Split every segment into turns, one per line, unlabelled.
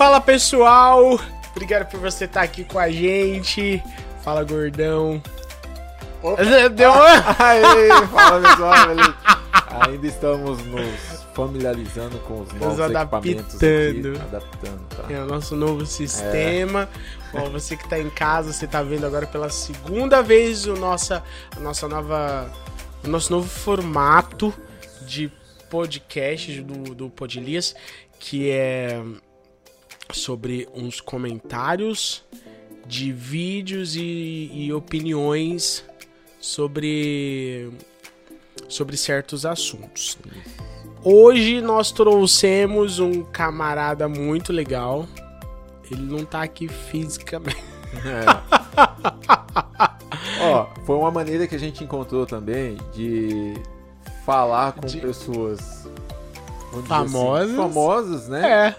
Fala pessoal, obrigado por você estar aqui com a gente. Fala gordão.
Opa.
Deu
Aê, fala pessoal, beleza? Ainda estamos nos familiarizando com os novos
Nos
equipamentos
adaptando.
aqui, adaptando, tá?
É o nosso novo sistema. Bom, você que tá em casa, você tá vendo agora pela segunda vez o nossa, a nossa nova, o nosso novo formato de podcast do, do Podilias, que é sobre uns comentários de vídeos e, e opiniões sobre sobre certos assuntos. Hoje nós trouxemos um camarada muito legal. Ele não tá aqui fisicamente.
É. Ó, foi uma maneira que a gente encontrou também de falar com
De-
pessoas dizer
Famosas.
assim, famosas, né?
É,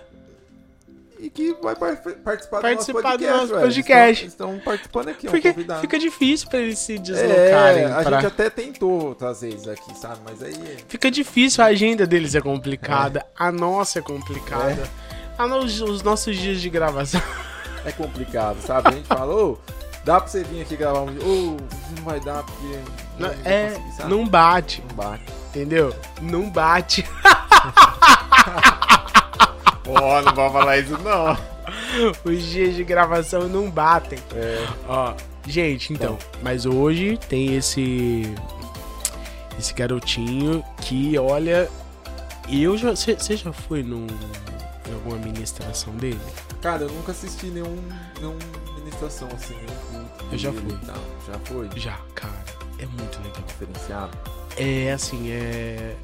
E que vai par- participar,
Participar do
do
nosso
nosso podcast. velho.
podcast.
Estão, estão participando aqui,
porque
convidado.
fica difícil pra eles se deslocarem.
É, a
pra-
gente até tentou trazer eles aqui, sabe? Mas aí
Fica difícil, a agenda deles é complicada, a nossa é complicada. No- os nossos dias de gravação.
é complicado, sabe? A gente falou, dá pra você vir aqui gravar um dia, ou não vai dar porque não, não
é, não bate,
Não bate.
entendeu? Não bate.
Pô, não vou falar isso não.
Os dias de gravação não batem.
É,
Ó, gente, então, mas hoje tem esse esse garotinho que olha, eu já você já foi num em alguma ministração dele?
cara, eu nunca assisti nenhum, nenhum ministração assim, nenhum culto.
Eu já fui.
tal. Já foi?
Já, cara, é muito legal.
Diferenciado?
É assim, é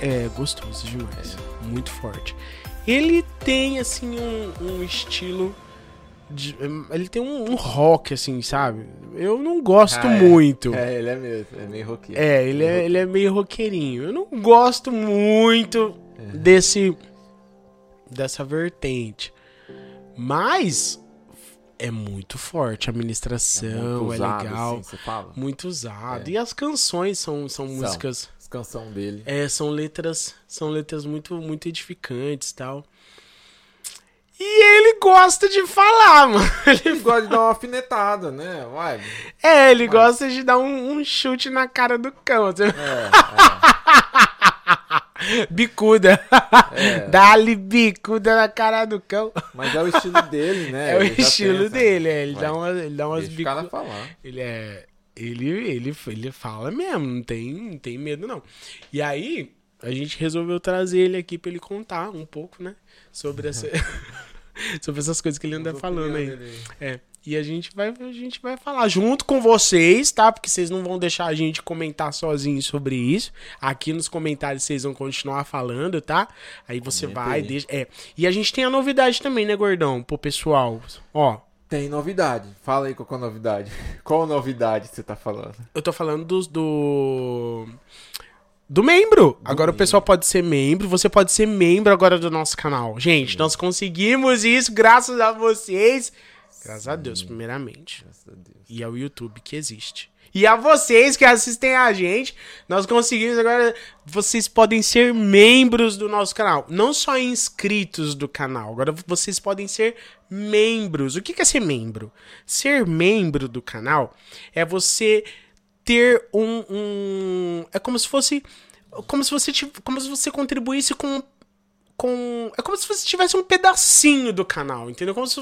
é gostoso demais, muito forte. Ele tem assim um, um estilo de- ele tem um, um rock assim, sabe? Eu não gosto
Ah, é.
muito.
É, ele é mesmo, é meio roqueiro.
É, ele é, ele é meio roqueirinho. Eu não gosto muito
É.
desse dessa vertente. Mas é muito forte a administração,
muito
é,
usado,
legal,
assim,
muito usado.
É.
E as canções são, são músicas,
Canções dele.
é, são letras, são letras muito muito edificantes, e tal. E ele gosta de falar, mano. Ele
Ele gosta de dar uma alfinetada, né? Vai.
É, ele gosta de dar um, um chute na cara do cão.
É,
Bicuda.
É.
Dá-lhe bicuda na cara do cão.
mas é o estilo dele, né?
É, o
Ele
estilo
essa-
dele, é, ele,
Vai.
dá uma, ele dá umas bicudas.
falar.
Ele é. Ele, ele, ele fala mesmo, não tem, não tem medo, não. E aí, a gente resolveu trazer ele aqui pra ele contar um pouco, né? Sobre essa. sobre essas coisas que ele anda falando aí.
dele.
É. E a gente vai a gente vai falar junto com vocês, tá? Porque vocês não vão deixar a gente comentar sozinho sobre isso. Aqui nos comentários vocês vão continuar falando, tá? Aí você vai, deixa. É. E a gente tem a novidade também, né, gordão? Pro pessoal. Ó,
Tem novidade. Fala aí qual é a novidade. Qual novidade você tá falando?
eu tô falando dos do. Do membro. agora o pessoal pode ser membro. Você pode ser membro agora do nosso canal. Gente, nós conseguimos isso graças a vocês. Graças a Deus, primeiramente.
Graças a Deus.
e ao YouTube que existe. E a vocês que assistem a gente, nós conseguimos agora. Vocês podem ser membros do nosso canal. Não só inscritos do canal. Agora vocês podem ser membros. O que é ser membro? Ser membro do canal é você ter um. um- é como se fosse. Como se você, como se você contribuísse com com. É como se você tivesse um pedacinho do canal, entendeu? Como se,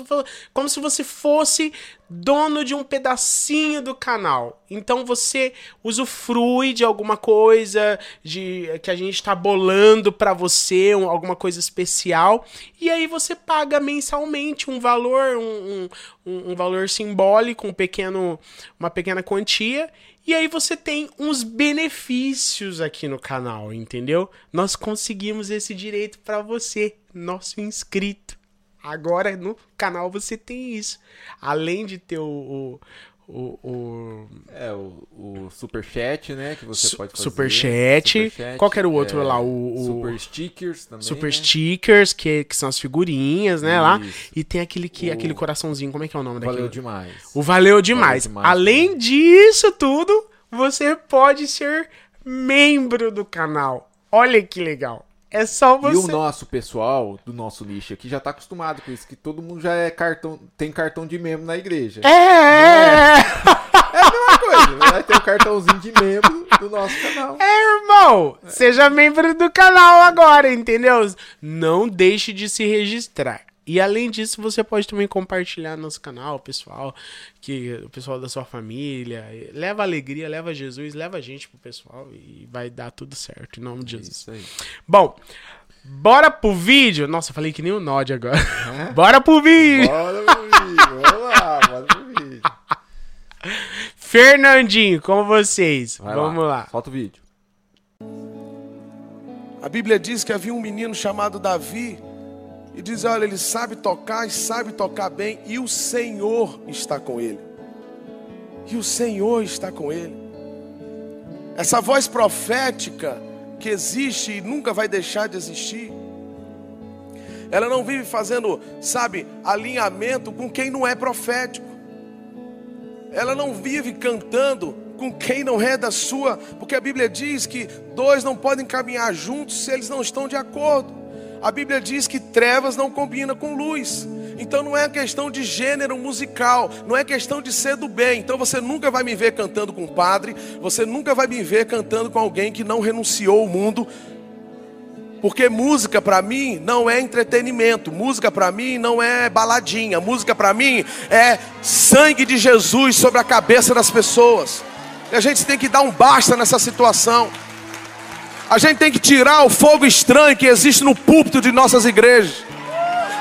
como se você fosse dono de um pedacinho do canal. Então você usufrui de alguma coisa de que a gente tá bolando pra você, um- alguma coisa especial, e aí você paga mensalmente um valor, um, um, um valor simbólico, um pequeno, uma pequena quantia. E aí você tem uns benefícios aqui no canal, entendeu? Nós conseguimos esse direito pra você, nosso inscrito. Agora no canal você tem isso. Além de ter o. o, o, o
É, o, o Superchat, né? Que você
Su-
pode fazer.
Superchat. Qual que era o outro
é,
lá? O- o-
Super Stickers também.
Super
né?
Stickers, que, que são as figurinhas, né? Lá.
Isso.
E tem aquele, que,
O-
aquele coraçãozinho, como é que é o nome daquele?
Valeu demais.
O valeu demais.
demais
Além disso tudo, você pode ser membro do canal. Olha que legal. É só
E
você.
o nosso pessoal do nosso nicho aqui já tá acostumado com isso, que todo mundo já é cartão, tem cartão de membro na igreja.
É, é, é.
É a mesma coisa, vai ter um cartãozinho de membro do nosso canal.
É, irmão. Seja membro do canal agora, entendeu? Não deixe de se registrar. E além disso, você pode também compartilhar nosso canal, pessoal, que o pessoal da sua família, leva alegria, leva Jesus, leva a gente pro pessoal e vai dar tudo certo em nome de Jesus.
Isso aí.
Bom, bora pro vídeo. Nossa, eu falei que nem o Nod agora. bora pro vídeo.
Bora pro vídeo, vamos lá, bora pro vídeo.
Fernandinho, com vocês.
Vai
Vamos lá.
Solta o vídeo.
A Bíblia diz que havia um menino chamado Davi e diz: Olha, ele sabe tocar e sabe tocar bem, e o Senhor está com ele. E o Senhor está com ele. Essa voz profética que existe e nunca vai deixar de existir. Ela não vive fazendo, sabe, alinhamento com quem não é profético. Ela não vive cantando com quem não é da sua, porque a Bíblia diz que dois não podem caminhar juntos se eles não estão de acordo. A Bíblia diz que trevas não combina com luz. Então não é questão de gênero musical, não é questão de ser do bem. Então você nunca vai me ver cantando com um padre, você nunca vai me ver cantando com alguém que não renunciou ao mundo. Porque música para mim não é entretenimento, música para mim não é baladinha, música para mim é sangue de Jesus sobre a cabeça das pessoas. E a gente tem que dar um basta nessa situação. A gente tem que tirar o fogo estranho que existe no púlpito de nossas igrejas.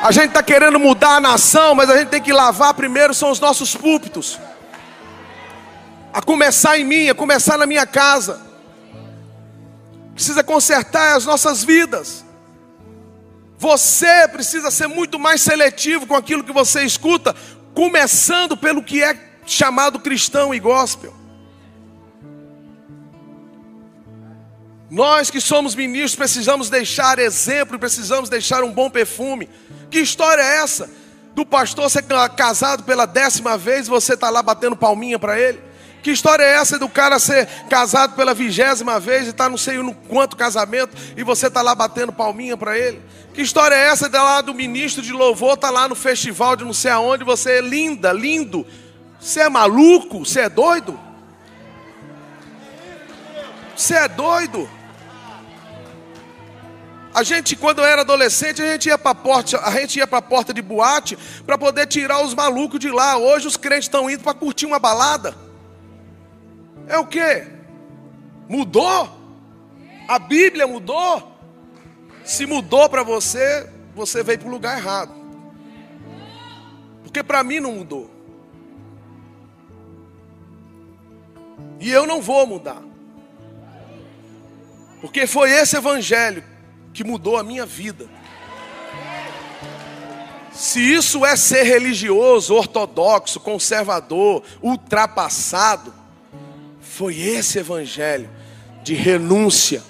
A gente está querendo mudar a nação, mas a gente tem que lavar primeiro são os nossos púlpitos. A começar em mim, a começar na minha casa. Precisa consertar as nossas vidas. Você precisa ser muito mais seletivo com aquilo que você escuta, começando pelo que é chamado cristão e gospel. Nós que somos ministros precisamos deixar exemplo, precisamos deixar um bom perfume. Que história é essa? Do pastor ser casado pela décima vez e você está lá batendo palminha para ele? Que história é essa do cara ser casado pela vigésima vez e tá não sei no quanto casamento e você tá lá batendo palminha para ele? Que história é essa de lá do ministro de louvor tá lá no festival de não sei aonde você é linda, lindo? Você é maluco? Você é doido? Você é doido? A gente, quando era adolescente, a gente ia para porta, a gente ia para a porta de boate para poder tirar os malucos de lá. Hoje os crentes estão indo para curtir uma balada. É o que? Mudou? A Bíblia mudou? Se mudou para você, você veio para o lugar errado. Porque para mim não mudou. E eu não vou mudar. Porque foi esse evangelho que mudou a minha vida. Se isso é ser religioso, ortodoxo, conservador, ultrapassado, foi esse evangelho de renúncia,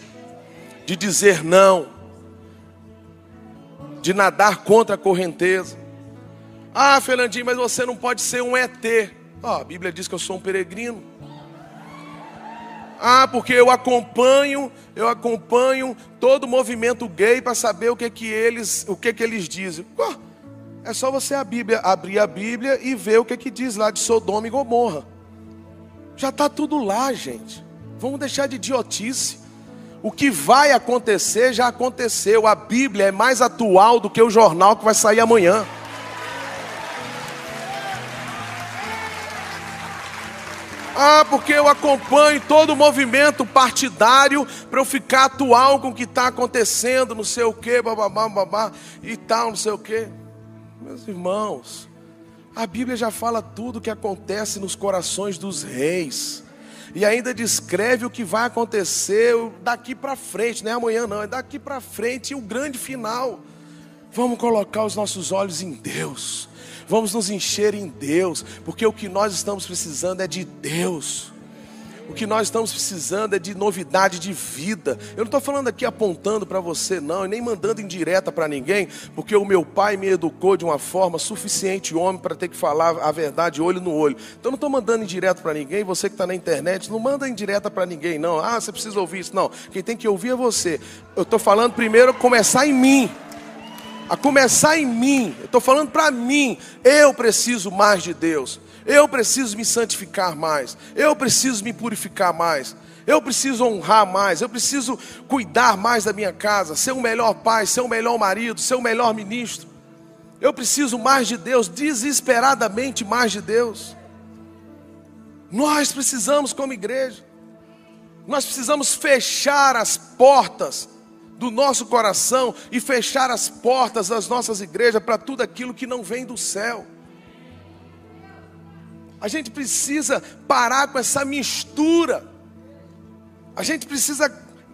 de dizer não, de nadar contra a correnteza. Ah, Fernandinho, mas você não pode ser um ET. Oh, a Bíblia diz que eu sou um peregrino. Ah, porque eu acompanho, eu acompanho todo o movimento gay para saber o que que eles, o que que eles dizem. Oh, é só você a Bíblia, abrir a Bíblia e ver o que que diz lá de Sodoma e Gomorra. Já está tudo lá, gente. Vamos deixar de idiotice. O que vai acontecer já aconteceu. A Bíblia é mais atual do que o jornal que vai sair amanhã. Ah, porque eu acompanho todo o movimento partidário para eu ficar atual com o que está acontecendo, não sei o que, bababá, babá, e tal, não sei o que. Meus irmãos, a Bíblia já fala tudo o que acontece nos corações dos reis. E ainda descreve o que vai acontecer daqui para frente, não é amanhã não, é daqui para frente e o grande final. Vamos colocar os nossos olhos em Deus. Vamos nos encher em Deus, porque o que nós estamos precisando é de Deus. O que nós estamos precisando é de novidade de vida. Eu não estou falando aqui apontando para você, não, e nem mandando indireta para ninguém, porque o meu pai me educou de uma forma suficiente, homem, para ter que falar a verdade olho no olho. Então não estou mandando indireto para ninguém, você que está na internet, não manda indireta para ninguém, não. Ah, você precisa ouvir isso. Não, quem tem que ouvir é você. Eu estou falando primeiro começar em mim. A começar em mim. Estou falando para mim. Eu preciso mais de Deus. Eu preciso me santificar mais. Eu preciso me purificar mais. Eu preciso honrar mais. Eu preciso cuidar mais da minha casa. Ser um melhor pai, ser um melhor marido, ser um melhor ministro. Eu preciso mais de Deus, desesperadamente mais de Deus. Nós precisamos, como igreja, nós precisamos fechar as portas do nosso coração e fechar as portas das nossas igrejas para tudo aquilo que não vem do céu. A gente precisa parar com essa mistura. A gente precisa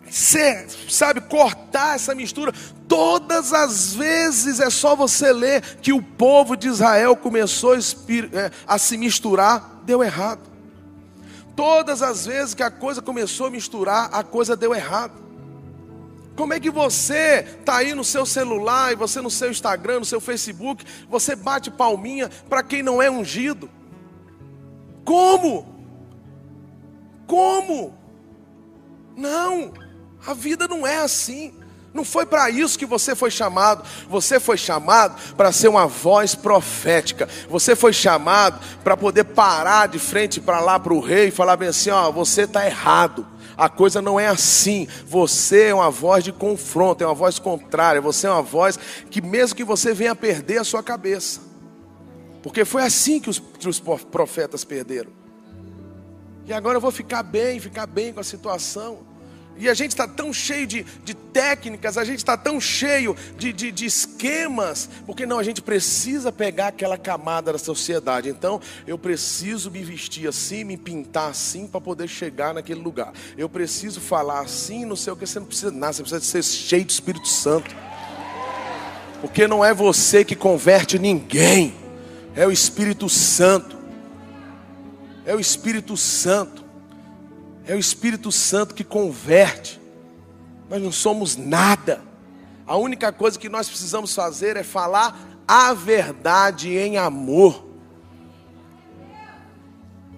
ser, sabe, cortar essa mistura. Todas as vezes é só você ler que o povo de Israel começou a é, se misturar, deu errado. Todas as vezes que a coisa começou a misturar, a coisa deu errado. Como é que você está aí no seu celular, e você no seu Instagram, no seu Facebook, você bate palminha para quem não é ungido? Como? Como? Não, a vida não é assim. Não foi para isso que você foi chamado. Você foi chamado para ser uma voz profética. Você foi chamado para poder parar de frente para lá para o rei e falar bem assim: ó, você está errado. A coisa não é assim. Você é uma voz de confronto, é uma voz contrária. Você é uma voz que, mesmo que você venha perder a sua cabeça, porque foi assim que os, que os profetas perderam. E agora eu vou ficar bem, ficar bem com a situação. E a gente está tão cheio de, de técnicas, a gente está tão cheio de, de, de, esquemas, porque não, a gente precisa pegar aquela camada da sociedade. Então, eu preciso me vestir assim, me pintar assim, para poder chegar naquele lugar. Eu preciso falar assim, não sei o que, você não precisa nada, você precisa ser cheio do Espírito Santo. Porque não é você que converte ninguém, é o Espírito Santo. É o Espírito Santo. É o Espírito Santo que converte. Nós não somos nada. A única coisa que nós precisamos fazer é falar a verdade em amor.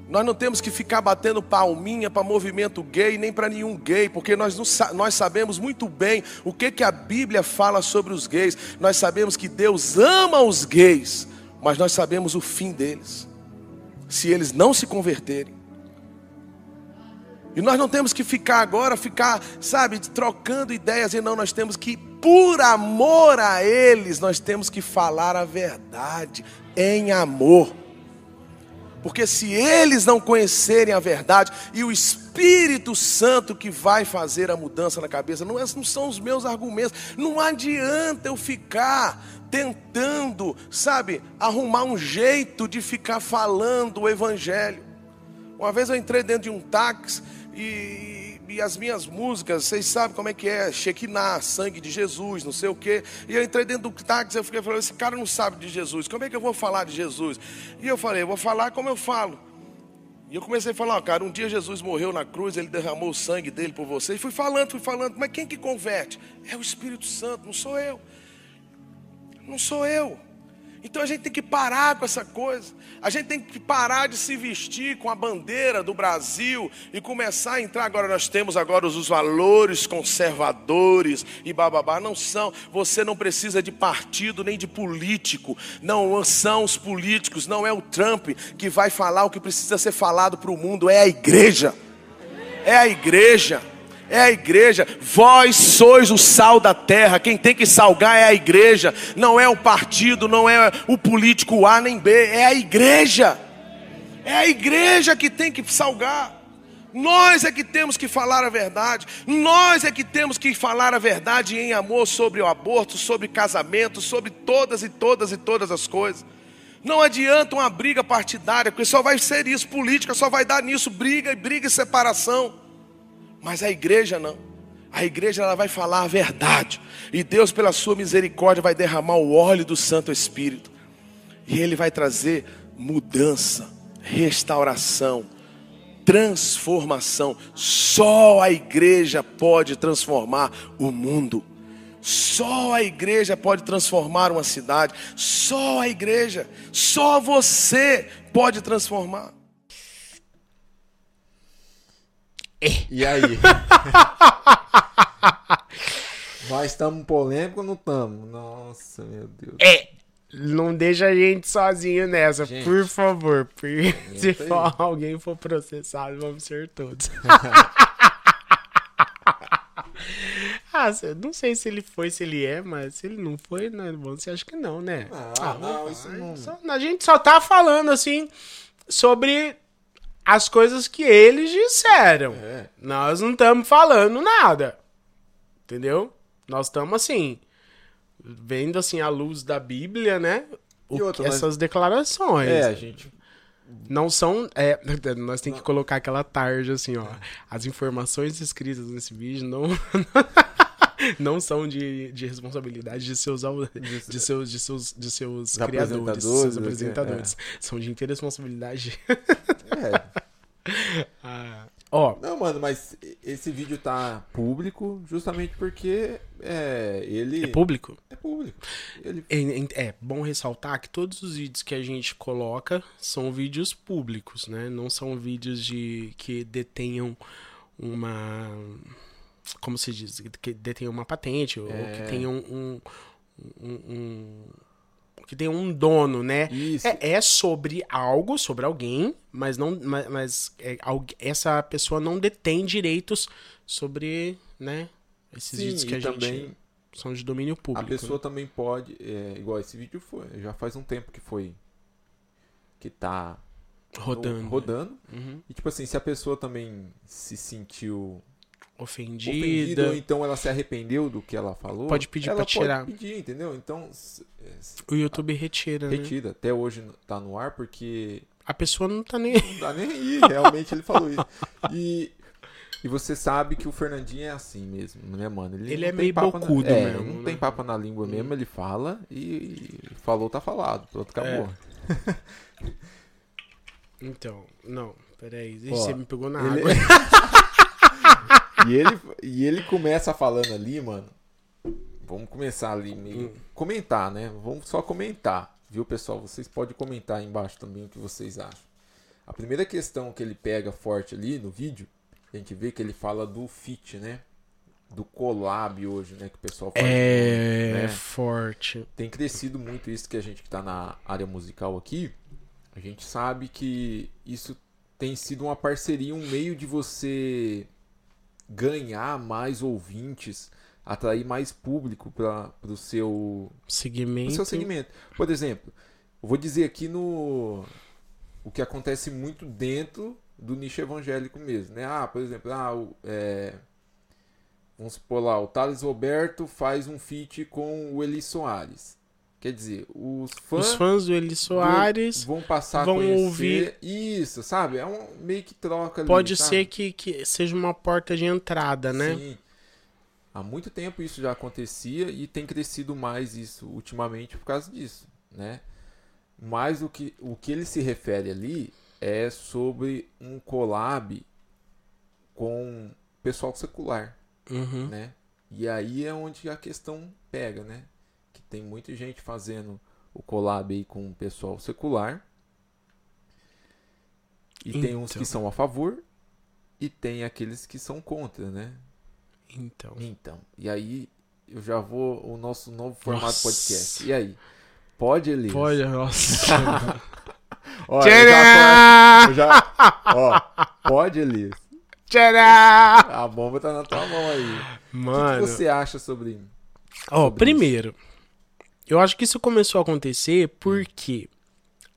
Nós não temos que ficar batendo palminha para movimento gay, nem para nenhum gay, porque nós, não, nós sabemos muito bem o que, que a Bíblia fala sobre os gays. Nós sabemos que Deus ama os gays, mas nós sabemos o fim deles. Se eles não se converterem, e nós não temos que ficar agora, ficar, sabe, trocando ideias, e não, nós temos que, por amor a eles, nós temos que falar a verdade em amor. Porque se eles não conhecerem a verdade, e o Espírito Santo que vai fazer a mudança na cabeça, não, é, não são os meus argumentos, não adianta eu ficar tentando, sabe, arrumar um jeito de ficar falando o Evangelho. Uma vez eu entrei dentro de um táxi e, e, as minhas músicas, vocês sabem como é que é, Shekinah, sangue de Jesus, não sei o quê. E eu entrei dentro do táxi, eu fiquei falando, esse cara não sabe de Jesus, como é que eu vou falar de Jesus? E eu falei, eu vou falar como eu falo. E eu comecei a falar, cara, um dia Jesus morreu na cruz, ele derramou o sangue dele por você. E fui falando, fui falando, mas quem que converte? É o Espírito Santo, não sou eu. Não sou eu. Então a gente tem que parar com essa coisa. A gente tem que parar de se vestir com a bandeira do Brasil e começar a entrar. Agora nós temos agora os valores conservadores e bababá. Não são. Você não precisa de partido nem de político. Não são os políticos. Não é o Trump que vai falar o que precisa ser falado para o mundo. É a igreja. É a igreja é a igreja. Vós sois o sal da terra. Quem tem que salgar é a igreja. Não é o partido, não é o político A nem B. É a igreja. É a igreja que tem que salgar. Nós é que temos que falar a verdade. Nós é que temos que falar a verdade em amor sobre o aborto, sobre casamento, sobre todas e todas e todas as coisas. Não adianta uma briga partidária, porque só vai ser isso, política só vai dar nisso, briga e briga e separação. Mas a igreja não. A igreja ela vai falar a verdade. E Deus, pela sua misericórdia, vai derramar o óleo do Santo Espírito. E ele vai trazer mudança, restauração. transformação. Só a igreja pode transformar o mundo. Só a igreja pode transformar uma cidade. Só a igreja, só você pode transformar.
E aí? Nós estamos polêmicos ou não estamos? Nossa, meu Deus.
É. Não deixa a gente sozinho nessa,
Gente.
por favor. Porque se for, alguém for processado, vamos ser todos. ah, não sei se ele foi, se ele é, mas se ele não foi, né, você acha que não, né?
Ah, não, isso não-
Só- a gente só tá falando, assim, sobre as coisas que eles disseram.
É.
Nós não estamos falando nada. Entendeu? Nós estamos assim, vendo assim a luz da Bíblia, né? O
outra,
que-
nós-
essas declarações.
É, a gente.
Não são. é, nós temos que colocar aquela tarde assim, ó. As informações escritas nesse vídeo não. Não são de, de responsabilidade de seus, de seus, de seus, de seus criadores,
apresentadores,
seus apresentadores. São de interresponsabilidade.
É.
Ah, Ó,
Não, mano, mas esse vídeo tá público justamente porque é, ele.
é público?
É público. Ele
É, é bom ressaltar que todos os vídeos que a gente coloca são vídeos públicos, né? Não são vídeos de que detenham uma como se diz, que detenham uma patente ou
É.
que tenham um, um, um- que tenham um dono, né?
Isso.
É, é sobre algo, sobre alguém, mas não, mas, mas é, essa pessoa não detém direitos sobre, né? Esses
Sim,
vídeos que a gente são de domínio
a
público.
pessoa também pode. é, igual esse vídeo foi. Já faz um tempo que foi. Que tá no-
rodando,
rodando.
Uhum.
E tipo assim, se a pessoa também se sentiu
ofendida.
ofendida ou então ela se arrependeu do que ela falou,
Pode pedir
ela
pra tirar.
Pode pedir, entendeu? Então,
O YouTube retira, né?
retira. Até hoje tá no ar porque
A pessoa não tá nem.
não dá nem aí. Realmente ele falou isso. E, e você sabe que o Fernandinho é assim mesmo, né, mano?
Ele
não
é meio
papo na-
bocudo
é,
mesmo,
Não
né?
tem papo na língua mesmo, ele fala e, e falou, tá falado. Pronto, acabou.
Então, não, peraí.
Ó,
Você me pegou na
ele-
água.
E ele, e ele começa falando ali, mano. Vamos começar ali
Hum.
meio. Comentar, né? Vamos só comentar. Viu, pessoal? Vocês podem comentar aí embaixo também o que vocês acham. A primeira questão que ele pega forte ali no vídeo, a gente vê que ele fala do fit, né? Do collab hoje, né? Que o pessoal faz.
É
né?
forte.
Tem crescido muito isso que a gente que tá na área musical aqui. A gente sabe que isso tem sido uma parceria, um meio de você ganhar mais ouvintes, atrair mais público para o seu,
Segmento.
seu segmento. Por exemplo, eu vou dizer aqui no o que acontece muito dentro do nicho evangélico mesmo, né? Ah, por exemplo, ah, o, é, vamos supor lá, o Thales Roberto faz um feat com o Eli Soares. Quer dizer, os fãs,
Os fãs do Eli Soares.
vão passar
vão
a conhecer
ouvir-
isso, sabe? É um meio que troca ali,
Pode
sabe?
ser que, que seja uma porta de entrada, né?
Sim. Há muito tempo isso já acontecia e tem crescido mais isso ultimamente por causa disso, né? Mas o que, o que ele se refere ali é sobre um collab com pessoal secular,
Uhum.
né? E aí é onde a questão pega, né? Que tem muita gente fazendo o collab aí com o pessoal secular. E tem uns
Então.
que são a favor e tem aqueles que são contra, né?
Então.
Então, e aí eu já vou o nosso novo formato
Nossa.
podcast. E aí? Pode, Elias?
Pode, nossa.
Ó, eu já, tô- eu já- ó, pode, Elias?
Tcharam!
A bomba tá na tua mão aí. O que
Mano.
que você acha sobre
Ó,
sobre
primeiro, eu acho que isso começou a acontecer porque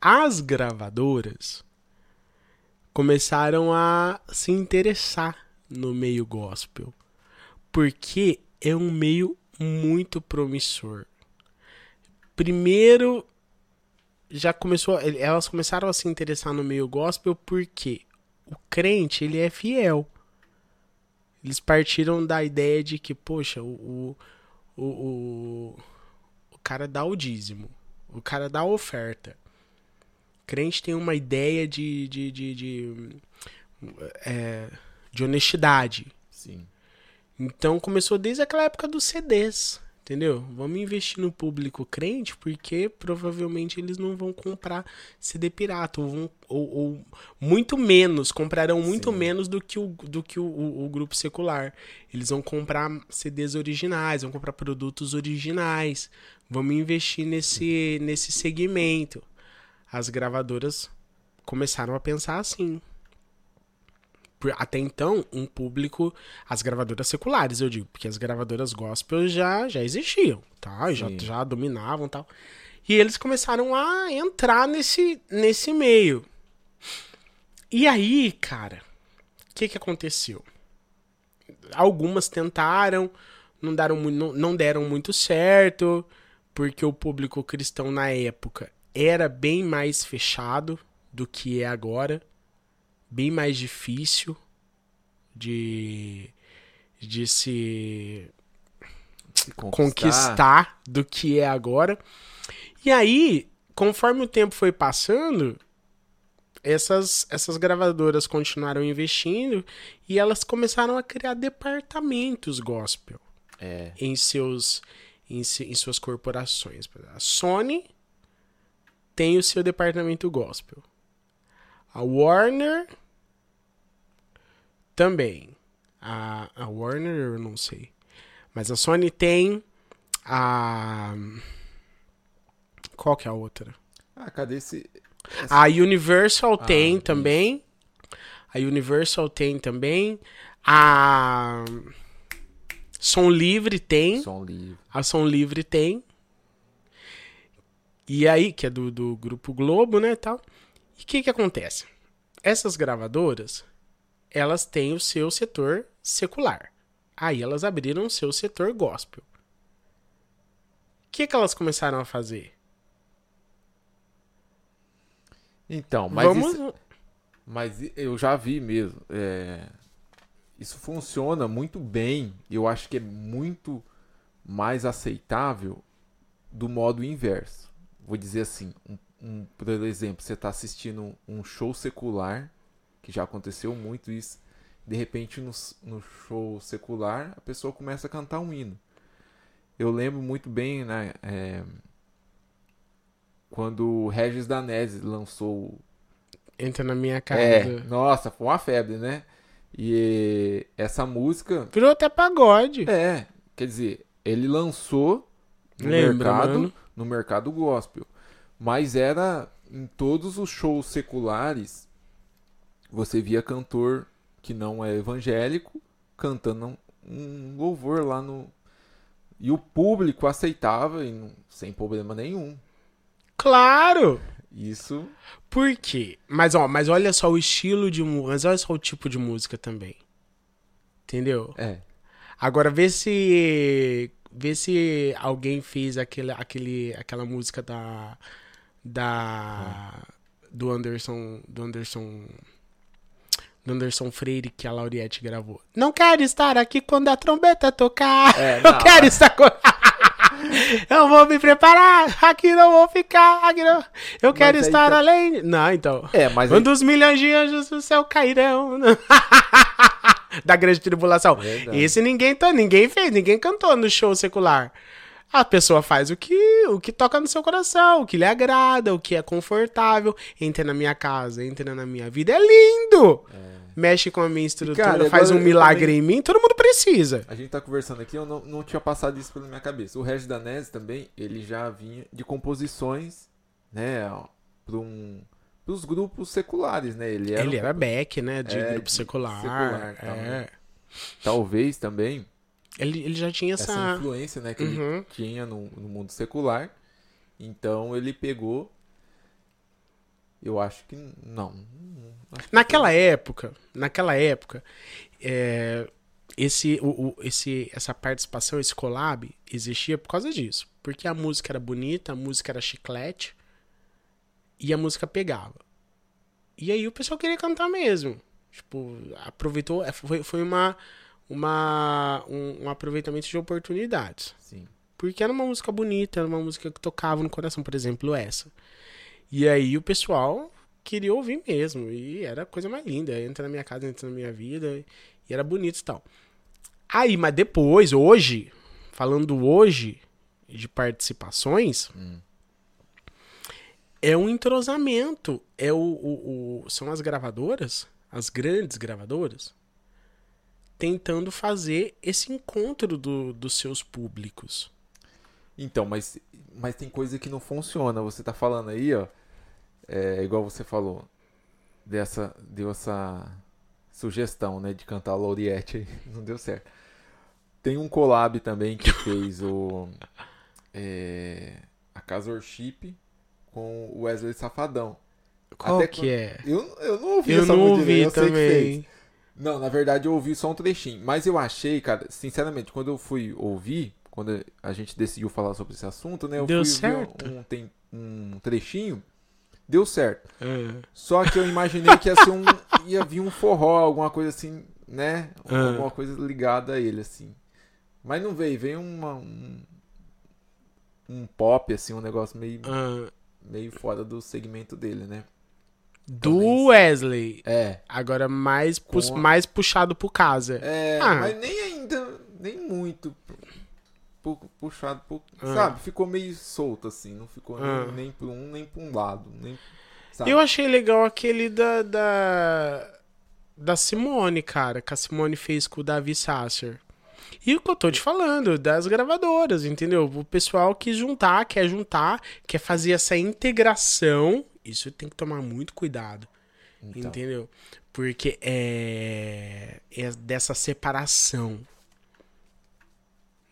as gravadoras começaram a se interessar no meio gospel. Porque é um meio muito promissor. Primeiro, já começou, elas começaram a se interessar no meio gospel porque o crente, ele é fiel. Eles partiram da ideia de que, poxa, o, o, o, o, cara dá o dízimo, o cara dá a oferta. Crente tem uma ideia de, de, de, de é, de honestidade.
Sim.
Então começou desde aquela época dos CDs, entendeu? Vamos investir no público crente, porque provavelmente eles não vão comprar CD pirata, ou, vão- ou- ou muito menos, comprarão muito
Sim.
menos do que, o, do que o, o- o grupo secular. Eles vão comprar CDs originais, vão comprar produtos originais. Vamos investir nesse, nesse segmento. As gravadoras começaram a pensar assim. Até então, um público. As gravadoras seculares, eu digo, porque as gravadoras gospel já, já existiam, tá? Já,
Sim.
já dominavam e tal. E eles começaram a entrar nesse, nesse meio. E aí, cara, o que, que aconteceu? Algumas tentaram, não, deram, não, não deram muito certo, porque o público cristão na época era bem mais fechado do que é agora bem mais difícil de, de se
Se
conquistar do que é agora. E aí, conforme o tempo foi passando, essas, essas gravadoras continuaram investindo e elas começaram a criar departamentos gospel
É.
em seus em, em suas corporações. A Sony tem o seu departamento gospel. A Warner também. A, a Warner eu não sei. Mas a Sony tem a qual que é a outra?
Ah, cadê esse.
A Universal tem
isso.
também. A Universal tem também. A Som Livre tem.
Som livre.
A Som Livre tem. E aí, que é do, do Grupo Globo, né, tal. E o que que acontece? Essas gravadoras, elas têm o seu setor secular. Aí elas abriram o seu setor gospel. O que que elas começaram a fazer?
Então, mas,
Vamos...
isso- mas eu já vi mesmo. é, isso funciona muito bem. Eu acho que é muito mais aceitável do modo inverso. Vou dizer assim, um, um- por exemplo, você está assistindo um show secular, que já aconteceu muito isso. De repente, no, no show secular, a pessoa começa a cantar um hino. Eu lembro muito bem, né? é, quando o Regis Danese lançou
Entra na minha casa.
é, nossa, foi uma febre, né? E essa música,
Virou até pagode.
é, quer dizer, ele lançou no
Lembra,
mercado,
mano?
no mercado gospel, mas era em todos os shows seculares, você via cantor que não é evangélico cantando um, louvor lá no e o público aceitava e não- sem problema nenhum.
Claro!
Isso
Por quê? Mas, ó, mas olha só o estilo de música, mas olha só o tipo de música também. Entendeu?
é,
Agora vê se vê se alguém fez aquele, aquele aquela música da da do Anderson do Anderson do Anderson Freire que a Lauriette gravou. Não quero estar aqui quando a trombeta tocar.
É,
Eu
não,
quero estar com... Eu vou me preparar, aqui não vou ficar, aqui não... Eu quero
aí
estar
tá-
além... Não, então...
é, mas aí-
Quando os milhões de anjos do céu cairão. da grande tribulação.
Verdade.
Esse ninguém, tá, ninguém fez, ninguém cantou no show secular. A pessoa faz o que, o que toca no seu coração, o que lhe agrada, o que é confortável. Entra na minha casa, entra na minha vida. É lindo! Mexe com a minha estrutura,
cara,
faz um milagre
também-
em mim, todo mundo precisa.
A gente tá conversando aqui, eu não, não tinha passado isso pela minha cabeça. O Regis Danese também, ele já vinha de composições, né, para um, os grupos seculares, né? Ele era,
Ele era back, né, de
É,
grupo secular.
secular, tal,
é.
né? talvez também
ele, ele já tinha
essa,
essa...
influência, né, que
Uhum.
ele tinha no, no mundo secular. Então ele pegou. Eu acho que não. acho que
Naquela época, naquela época, é, esse, o, o- esse, essa participação, esse collab, existia por causa disso. Porque a música era bonita, a música era chiclete e a música pegava. E aí o pessoal queria cantar mesmo. Tipo, aproveitou, é, foi, foi uma, uma, um, um aproveitamento de oportunidades.
Sim.
Porque era uma música bonita, era uma música que tocava no coração, por exemplo, essa. E aí o pessoal queria ouvir mesmo. E era a coisa mais linda. Entra na minha casa, entra na minha vida. E era bonito e tal. Aí, mas depois, hoje, falando hoje de participações, é um entrosamento. É o, o- o- são as gravadoras, as grandes gravadoras, tentando fazer esse encontro do- dos seus públicos.
Então, mas, mas tem coisa que não funciona. Você tá falando aí, ó. É, igual você falou. Dessa, deu essa sugestão, né? De cantar Lauriette aí. Não deu certo. Tem um collab também que fez o. é, a Casa Worship com o Wesley Safadão.
Qual
Até
que
quando-
é?
Eu, eu não ouvi
Eu
essa
não ouvi também.
Não, na verdade eu ouvi só um trechinho. Mas eu achei, cara, sinceramente, quando eu fui ouvir, quando a gente decidiu falar sobre esse assunto, né? Eu
Deu
fui
certo?
um, tem- um trechinho, deu certo.
Ah,
Só que eu imaginei que ia ser um. ia vir um forró, alguma coisa assim, né?
Ah.
Alguma coisa ligada a ele, assim. Mas não veio, veio uma, um. Um pop, assim, um negócio meio,
ah.
meio fora do segmento dele, né?
do Wesley.
É.
Agora mais, pu-
a-
mais puxado pro casa.
É,
Ah.
mas nem ainda, nem muito pu- pu- puxado, pu-
Ah.
sabe? Ficou meio solto assim, não ficou
Ah.
nem, nem por um nem por um lado, nem?
Eu achei legal aquele da, da. Da Simone, cara, que a Simone fez com o Davi Sasser. E o que eu tô te falando, das gravadoras, entendeu? O pessoal quis juntar, quer juntar, quer fazer essa integração. Isso tem que tomar muito cuidado.
Então,
Entendeu? Porque é, é dessa separação,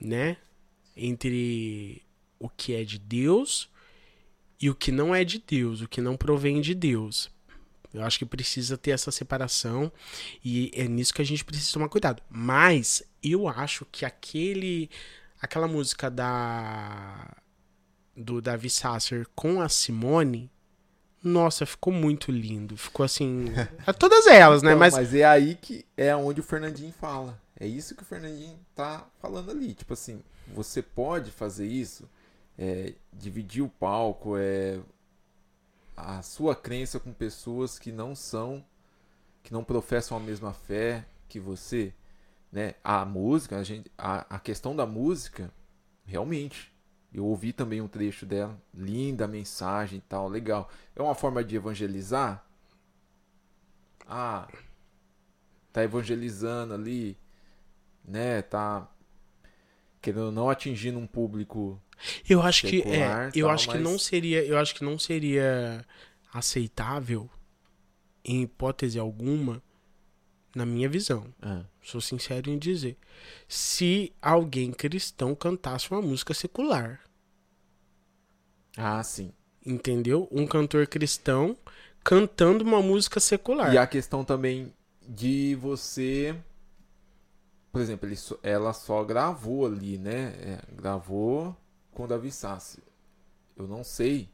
né? Entre o que é de Deus e o que não é de Deus, o que não provém de Deus. Eu acho que precisa ter essa separação e é nisso que a gente precisa tomar cuidado. Mas eu acho que aquele aquela música da do Davi Sasser com a Simone, nossa, ficou muito lindo. Ficou assim, a todas elas, né?
então,
Mas
mas... é aí que é onde o Fernandinho fala. É isso que o Fernandinho tá falando ali. Tipo assim, você pode fazer isso, é, dividir o palco, é a sua crença com pessoas que não são, que não professam a mesma fé que você, né? A música, a, gente, a, a questão da música, realmente, eu ouvi também um trecho dela, linda mensagem e tal, legal. É uma forma de evangelizar? Ah, tá evangelizando ali, né? Tá querendo não atingindo um público.
eu acho que
secular,
é, eu
tal,
acho que
mas-
não seria, eu acho que não seria aceitável em hipótese alguma na minha visão.
Ah,
Sou sincero em dizer, se alguém cristão cantasse uma música secular,
Ah, sim.
entendeu? Um cantor cristão cantando uma música secular.
E a questão também de você. Por exemplo, ele ela só gravou ali, né? É, gravou com Davi Sassi. Eu não sei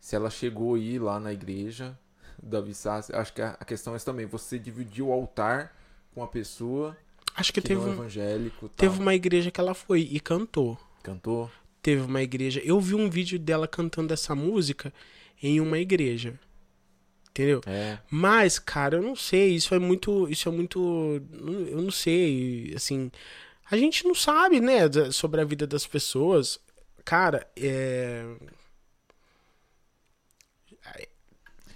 se ela chegou aí lá na igreja Davi Sassi. Acho que a, a questão é essa também. Você dividiu o altar com a pessoa
Acho que,
que
teve,
é
um-
evangélico. Tal.
teve uma igreja que ela foi e cantou.
Cantou?
Teve uma igreja. Eu vi um vídeo dela cantando essa música em uma igreja. Entendeu?
É.
Mas, cara, eu não sei. Isso é muito. Isso é muito. Eu não sei. Assim. A gente não sabe, né? Sobre a vida das pessoas. Cara, é.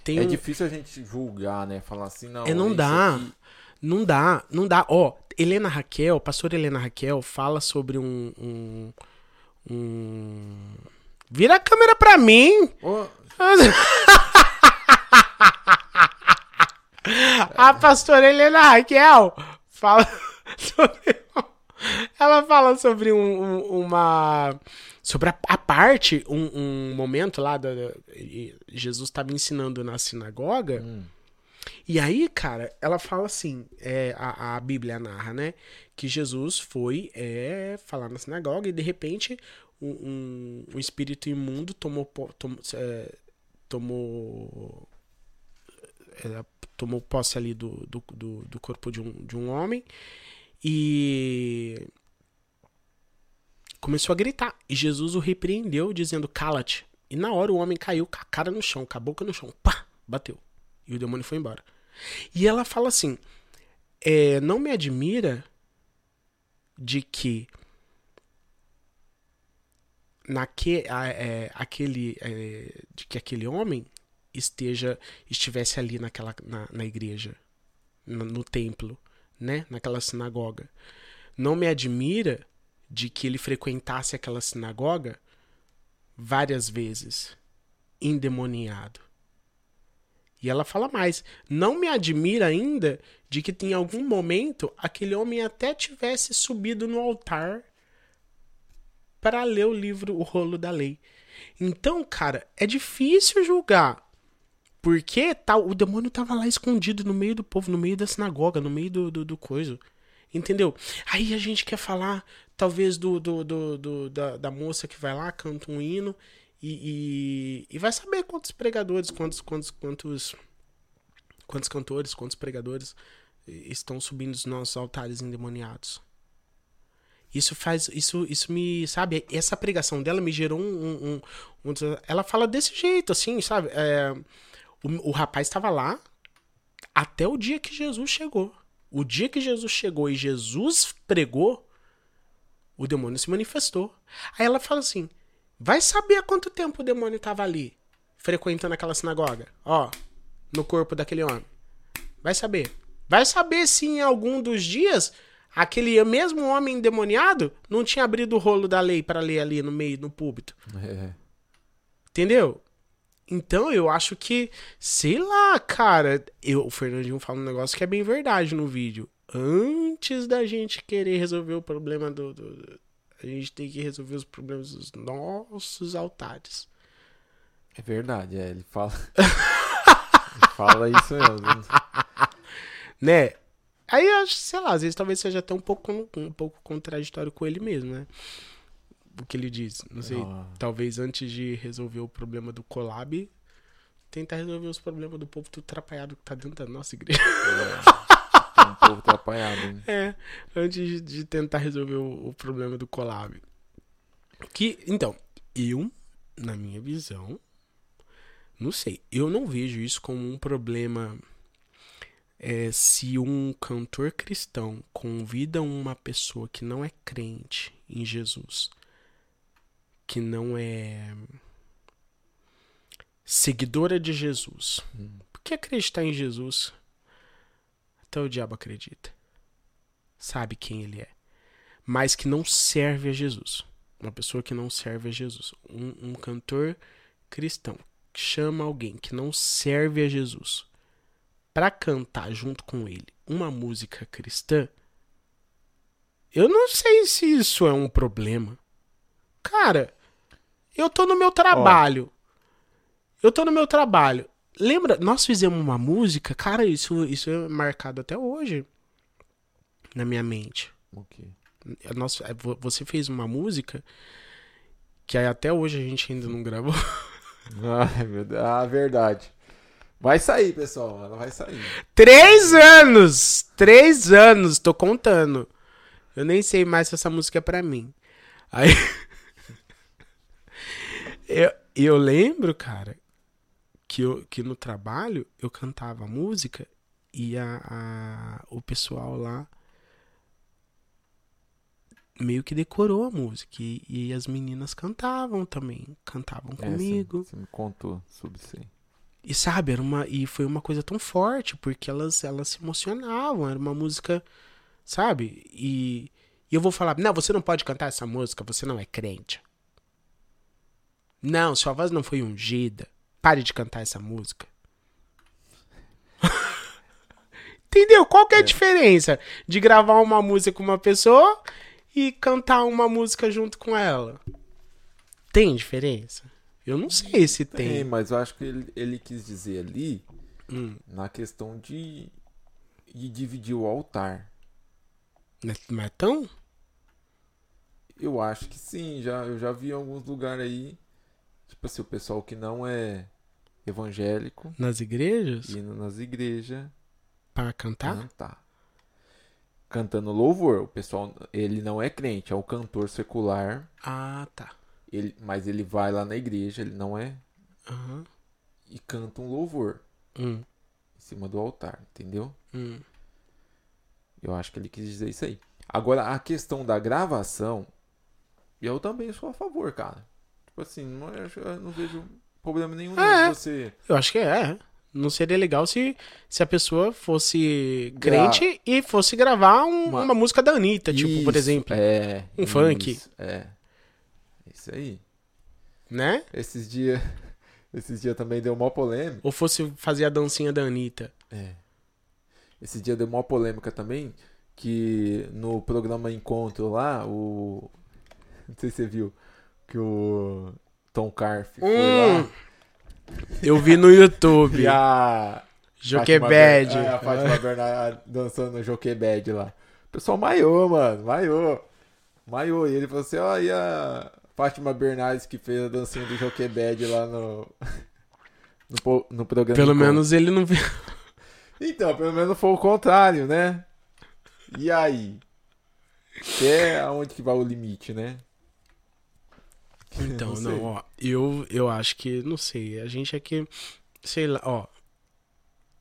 Tem
É difícil a gente julgar, né? Falar assim, não.
É, não dá.
aqui-
Não dá, não dá. Ó, Helena Raquel, pastor Helena Raquel, fala sobre um. um, um- Vira a câmera pra mim!
Ô,
A pastora Helena Raquel fala sobre. Ela fala sobre um- um- uma. Sobre a, a parte, um, um momento lá. Da, Jesus estava ensinando na sinagoga.
hum,
E aí, cara, ela fala assim: é, a, a Bíblia narra, né? Que Jesus foi é, falar na sinagoga e de repente um, um, um espírito imundo tomou, tom- é, tomou é, tomou posse ali do, do, do, do corpo de um, de um homem e começou a gritar. E Jesus o repreendeu, dizendo: Cala-te. E na hora o homem caiu com a cara no chão, com a boca no chão. Pá! Bateu. E o demônio foi embora. E ela fala assim: é, não me admira de que naque, é, aquele é, de que aquele homem esteja estivesse ali naquela na, na igreja no, no templo né naquela sinagoga não me admira de que ele frequentasse aquela sinagoga várias vezes endemoniado e ela fala mais não me admira ainda de que em algum momento aquele homem até tivesse subido no altar para ler o livro O Rolo da Lei. Então, cara, é difícil julgar. Porque tá, o demônio tava lá escondido no meio do povo, no meio da sinagoga, no meio do, do, do coisa. Entendeu? Aí a gente quer falar, talvez, do, do, do, do- da, da moça que vai lá, canta um hino e, e, e vai saber quantos pregadores, quantos, quantos, quantos, quantos cantores, quantos pregadores estão subindo os nossos altares endemoniados. Isso faz. Isso, isso me. Sabe? Essa pregação dela me gerou um. um, um- um- ela fala desse jeito, assim, sabe? É, o, o rapaz estava lá até o dia que Jesus chegou. O dia que Jesus chegou e Jesus pregou, o demônio se manifestou. Aí ela fala assim: vai saber há quanto tempo o demônio estava ali, frequentando aquela sinagoga, ó, no corpo daquele homem. Vai saber. Vai saber se em algum dos dias aquele mesmo homem endemoniado não tinha abrido o rolo da lei para ler ali no meio, no púlpito.
É.
Entendeu? Então eu acho que, sei lá, cara. Eu, o Fernandinho fala um negócio que é bem verdade no vídeo. Antes da gente querer resolver o problema do. do- do- a gente tem que resolver os problemas dos nossos altares.
É verdade, é, ele fala. ele fala isso mesmo.
Né? Aí eu acho, sei lá, às vezes talvez seja até um pouco, um pouco contraditório com ele mesmo, né? O que ele diz. Não sei.
Ah.
Talvez antes de resolver o problema do collab, tentar resolver os problemas do povo tudo atrapalhado que tá dentro da nossa igreja.
Tem um povo atrapalhado, hein?
É, antes de, de tentar resolver o, o problema do collab. Que, então, eu, na minha visão, não sei, eu não vejo isso como um problema é, se um cantor cristão convida uma pessoa que não é crente em Jesus, que não é seguidora de Jesus. Porque acreditar em Jesus, até o diabo acredita sabe quem ele é, mas que não serve a Jesus. Uma pessoa que não serve a Jesus. Um, um cantor cristão que chama alguém que não serve a Jesus para cantar junto com ele uma música cristã. Eu não sei se isso é um problema. Cara, eu tô no meu trabalho. Eu tô no meu trabalho. Lembra, nós fizemos uma música, cara, isso, isso é marcado até hoje na minha mente.
O quê?
A nossa- é, vo- você fez uma música que até hoje a gente ainda não gravou.
Meu Deus. Ah, verdade. Vai sair, pessoal. Ela vai sair.
Três anos! Três anos, tô contando. Eu nem sei mais se essa música é pra mim. Aí. eu, eu lembro, cara, que, eu, que no trabalho eu cantava música e a, a- o pessoal lá meio que decorou a música. E, e as meninas cantavam também. Cantavam
É,
comigo.
Você, me contou sobre isso aí.
E sabe, era uma, e foi uma coisa tão forte, porque elas, elas se emocionavam, era uma música, sabe? E, e eu vou falar, não, você não pode cantar essa música, você não é crente. Não, sua voz não foi ungida. Pare de cantar essa música. Entendeu? Qual que é a diferença de gravar uma música com uma pessoa e cantar uma música junto com ela? Tem diferença? Eu não sei se
Tem,
tem.
mas eu acho que ele, ele quis dizer ali
Hum.
na questão de, de dividir o altar.
É- é tão?
Eu acho que sim, já, eu já vi em alguns lugares aí, tipo assim, o pessoal que não é evangélico
Nas igrejas?
indo nas igrejas
Para cantar?
cantar. Cantando louvor. O pessoal, ele não é crente, é um cantor secular,
Ah, tá.
ele, mas ele vai lá na igreja, ele não é,
Aham.
e canta um louvor.
Hum.
em cima do altar, entendeu?
Hum.
Eu acho que ele quis dizer isso aí. Agora, a questão da gravação, eu também sou a favor, cara. Tipo assim, não, eu não vejo problema nenhum
É.
de você.
Eu acho que é. Não seria legal se, se a pessoa fosse
Gra-
crente e fosse gravar um-
Uma-
uma... música da Anitta, tipo, por
Isso,
exemplo.
É.
um funk.
isso, É. Isso aí.
Né?
Esses dias. Esses dias também deu mó polêmica.
Ou fosse fazer a dancinha da Anitta.
É. Esse dia deu mó polêmica também. Que no programa Encontro lá, o. Não sei se você viu. Que o Tom Carf foi
Hum,
lá.
Eu vi no YouTube.
E a.
Joquebed.
Fátima É, a Fátima Bernard dançando no Joquebed lá. O pessoal maiou, mano. Maiou. Maiou. E ele falou assim: ó, e a Fátima Bernardes que fez a dancinha do Joquebed lá no. No, no programa.
Pelo menos ele não viu.
Então, pelo menos foi o contrário, né? E aí? Até aonde que vai o limite, né?
Então,
Não
não, ó. Eu, eu acho que, não sei. A gente é que. Sei lá, ó.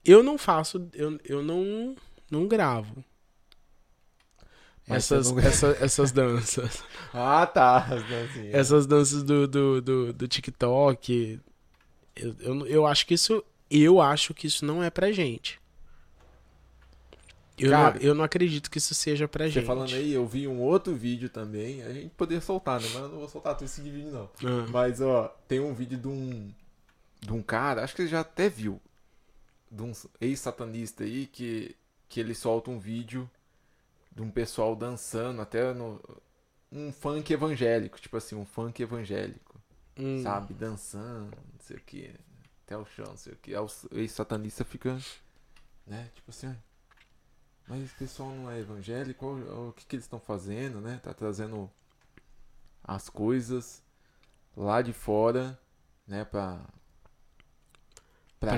Eu não faço. Eu, eu não. Não gravo.
Mas
Essas,
não-
essa- essas danças.
Ah, tá. as dancinhas.
Essas danças do, do, do, do TikTok. Eu, eu, eu acho que isso. Eu acho que isso não é pra gente. Eu,
Cara,
não, eu não acredito que isso seja pra
Você
gente.
falando aí, eu vi um outro vídeo também. A gente poderia soltar, né? Mas eu não vou soltar todo esse vídeo, não.
Ah,
Mas, ó, tem um vídeo de um. De um cara, acho que você já até viu. De um ex-satanista aí que, que ele solta um vídeo de um pessoal dançando, até no. Um funk evangélico, tipo assim, um funk evangélico.
hum,
sabe? Dançando, não sei o que, até o chão, não sei o que. Aí o ex-satanista fica, né? Tipo assim, "Ai, mas esse pessoal não é evangélico, o, que, que eles estão fazendo, né? Tá trazendo as coisas lá de fora, né?
Para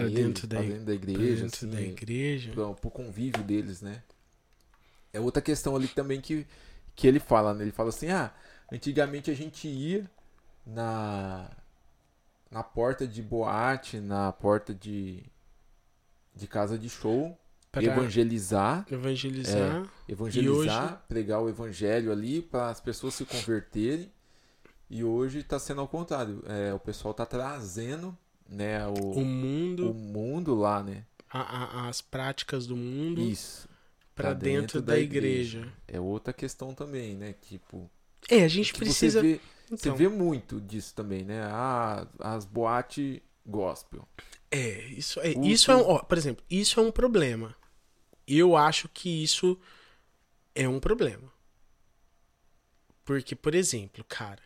eles,
dentro da
pra
ig-
dentro da igreja,
dentro
assim,
da igreja.
pro, pro convívio deles, né? É outra questão ali também que, que ele fala, né? Ele fala assim, ah, antigamente a gente ia na na porta de boate, na porta de de casa de show,
Pra
evangelizar,
evangelizar.
evangelizar, pregar o evangelho ali para as pessoas se converterem. E hoje está sendo ao contrário, é, o pessoal tá trazendo, né, o,
o mundo,
o mundo lá, né?
a- a- as práticas do mundo
Isso.
pra dentro, da, igreja.
É outra questão também, né? Tipo,
É, a gente precisa.
você vê, você
Então.
vê muito disso também, né? Ah, as boate gospel.
É, isso é, isso é um, ó, por exemplo, isso é um problema. Eu acho que isso é um problema. Porque, por exemplo, cara,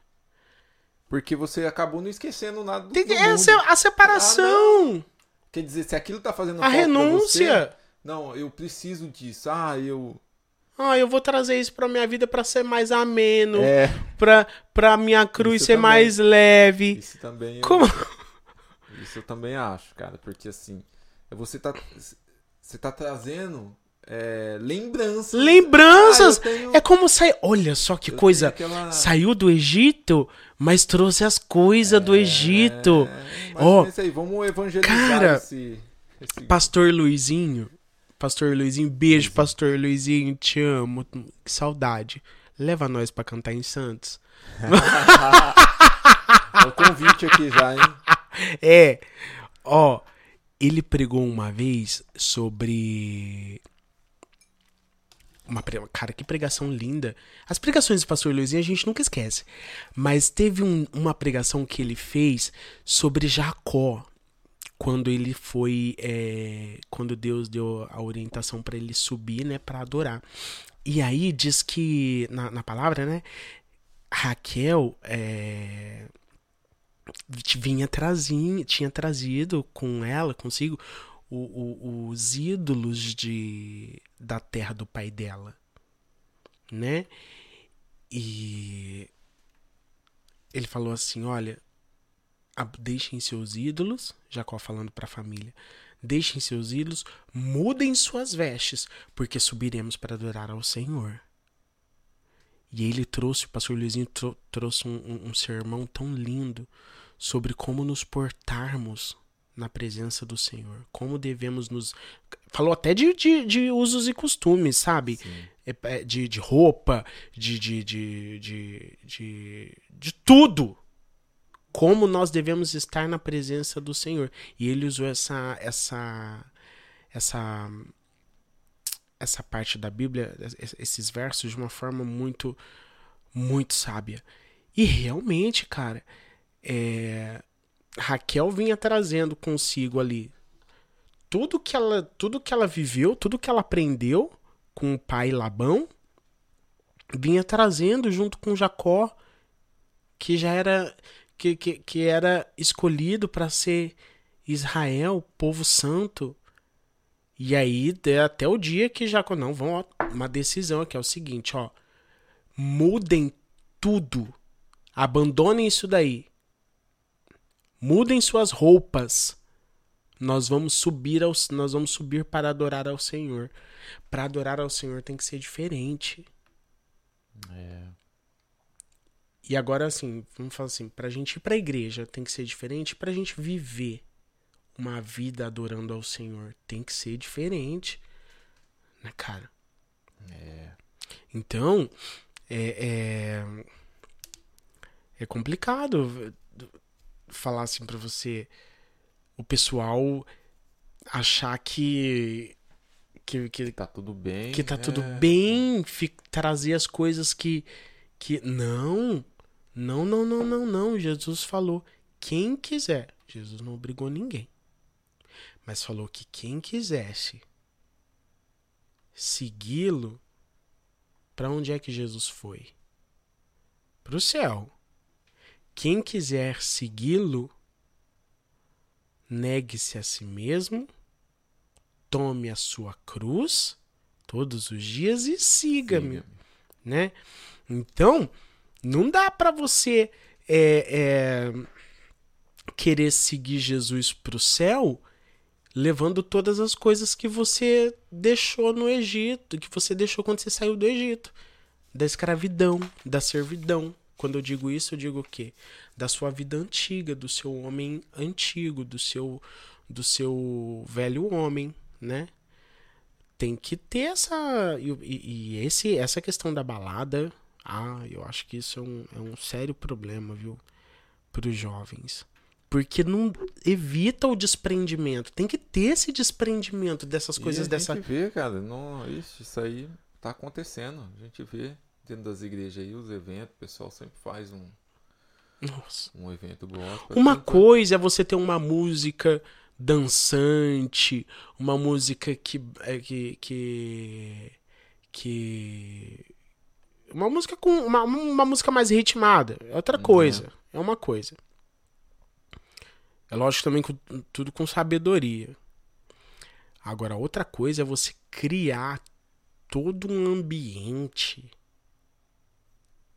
Porque você acabou não esquecendo nada do, do
é a
mundo.
a separação,
Quer dizer, se aquilo tá fazendo
a renúncia.
você, não, eu preciso disso. Ah, eu
Ah, eu vou trazer isso pra minha vida pra ser mais ameno,
é,
pra, pra minha cruz
Isso
ser
também.
mais leve.
isso também eu,
Como?
isso eu também acho, cara, porque assim, você tá você tá trazendo é, lembranças.
Lembranças!
Ah, tenho-
É como sair. Olha só que
eu
coisa.
aquela-
Saiu do Egito, mas trouxe as coisas do Egito.
É,
Ó,
é isso aí, vamos evangelizar
cara,
esse, esse-
Pastor Luizinho. Pastor Luizinho, beijo, Pastor Luizinho, te amo. Que saudade. Leva nós pra cantar em Santos.
É o convite aqui já, hein?
É, ó, ele pregou uma vez sobre. Uma. Cara, que pregação linda. As pregações do pastor Luizinho a gente nunca esquece. Mas teve um- uma pregação que ele fez sobre Jacó. Quando ele foi. é, Quando Deus deu a orientação pra ele subir, né? Pra adorar. E aí diz que. Na, na palavra, né? Raquel. É, vinha trazindo, tinha trazido com ela, consigo, o- o- os ídolos de, da terra do pai dela, né? E ele falou assim, olha, deixem seus ídolos, Jacó falando para a família, deixem seus ídolos, mudem suas vestes, porque subiremos para adorar ao Senhor. E ele trouxe, o pastor Luizinho trou- trouxe um, um- um sermão tão lindo sobre como nos portarmos na presença do Senhor. Como devemos nos. Falou até de, de, de usos e costumes, sabe? É, é, De, de roupa, de, de, de, de, de, de tudo. Como nós devemos estar na presença do Senhor. E ele usou essa. essa essa essa parte da Bíblia, es- esses versos de uma forma muito muito sábia. E realmente, cara, é, Raquel vinha trazendo consigo ali tudo que ela, tudo que ela viveu, tudo que ela aprendeu com o pai Labão, vinha trazendo junto com Jacó, que já era que, que, que era escolhido para ser Israel, povo santo. E aí, de- até o dia que Jacó não vão, ó, uma decisão aqui é o seguinte, ó, mudem tudo. Abandonem isso daí. Mudem suas roupas. Nós vamos subir ao, nós vamos subir para adorar ao Senhor. Para adorar ao Senhor tem que ser diferente.
É.
E agora assim, vamos falar assim, pra gente ir pra igreja tem que ser diferente, pra gente viver uma vida adorando ao Senhor tem que ser diferente. Né, cara?
É.
Então, é, é, é complicado falar assim pra você, o pessoal achar que que, que,
Tá tudo bem.
que tá tudo
é.
bem, trazer as coisas que que não, não, não, não, não, não. Jesus falou quem quiser. Jesus não obrigou ninguém, mas falou que quem quisesse segui-lo, para onde é que Jesus foi? Para o céu. Quem quiser segui-lo, negue-se a si mesmo, tome a sua cruz todos os dias e siga-me
Siga-me.
né? Então, não dá pra você é, é, querer seguir Jesus pro céu levando todas as coisas que você deixou no Egito, que você deixou quando você saiu do Egito, da escravidão, da servidão. Quando eu digo isso, eu digo o quê? Da sua vida antiga, do seu homem antigo, do seu do seu velho homem, né? tem que ter essa. E, e- esse, essa questão da balada, ah, eu acho que isso é um, é um sério problema, viu? Para os jovens. Porque não evita o desprendimento. Tem que ter esse desprendimento dessas
E
coisas
a
dessa.
gente vê, cara, não, ixi, isso aí tá acontecendo. A gente vê dentro das igrejas aí os eventos, o pessoal sempre faz um,
Nossa.
um evento gospel.
Uma coisa é você ter uma música dançante, uma música que. é, que, que, que uma música com. Uma, uma música mais ritmada. É outra coisa. É uma coisa. É lógico também com, tudo com sabedoria. Agora, outra coisa é você criar todo um ambiente,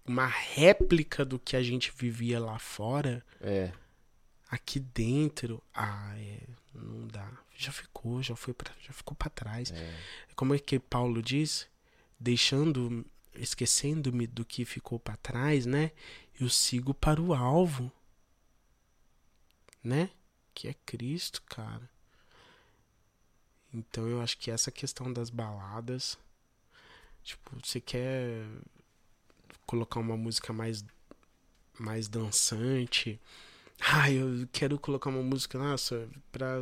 uma réplica do que a gente vivia lá fora
É,
aqui dentro, ah, é, não dá. Já ficou, já foi pra, já ficou para trás.
é,
Como é que Paulo diz? Deixando, esquecendo-me do que ficou para trás, né? Eu sigo para o alvo, né? Que é Cristo, cara. Então eu acho que essa questão das baladas, tipo, você quer colocar uma música mais mais dançante, ah, eu quero colocar uma música, nossa, pra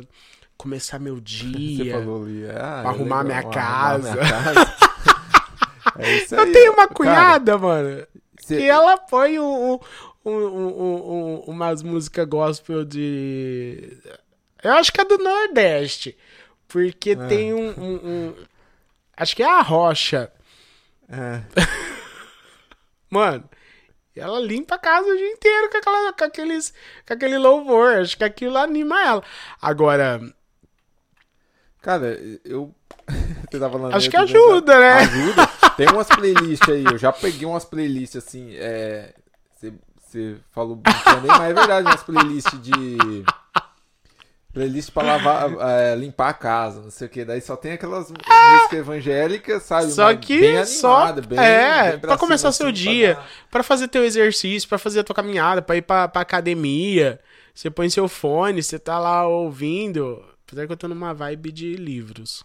começar meu
Você
dia.
falou ali, ah,
Pra
é
arrumar
legal,
minha
arrumar
casa.
minha casa. é.
Eu tenho uma
Cara,
cunhada, mano,
cê-
e ela põe um, um- um- um- um- umas músicas gospel de. Eu acho que é do Nordeste. Porque
Ah.
tem um, Acho que é a Rocha.
É,
Mano, ela limpa a casa o dia inteiro com, aquela, com, aqueles, com aquele louvor. Acho que aquilo anima ela. Agora,
cara, eu. Você falando
acho que ajuda, né?
Ajuda. Tem umas playlists aí, eu já peguei umas playlists assim, é. Você, falou brincando mas é verdade, umas playlists de. Playlist pra lavar, é, limpar a casa, não sei o que. Daí só tem aquelas músicas evangélicas, sabe?
Só
Mas
que
bem
só
animada, bem,
é,
bem
pra começar
cima,
seu
assim, pra
dia, pra fazer teu exercício, pra fazer a tua caminhada, pra ir pra, pra academia. Você põe seu fone, você tá lá ouvindo. Apesar que eu tô numa vibe de livros.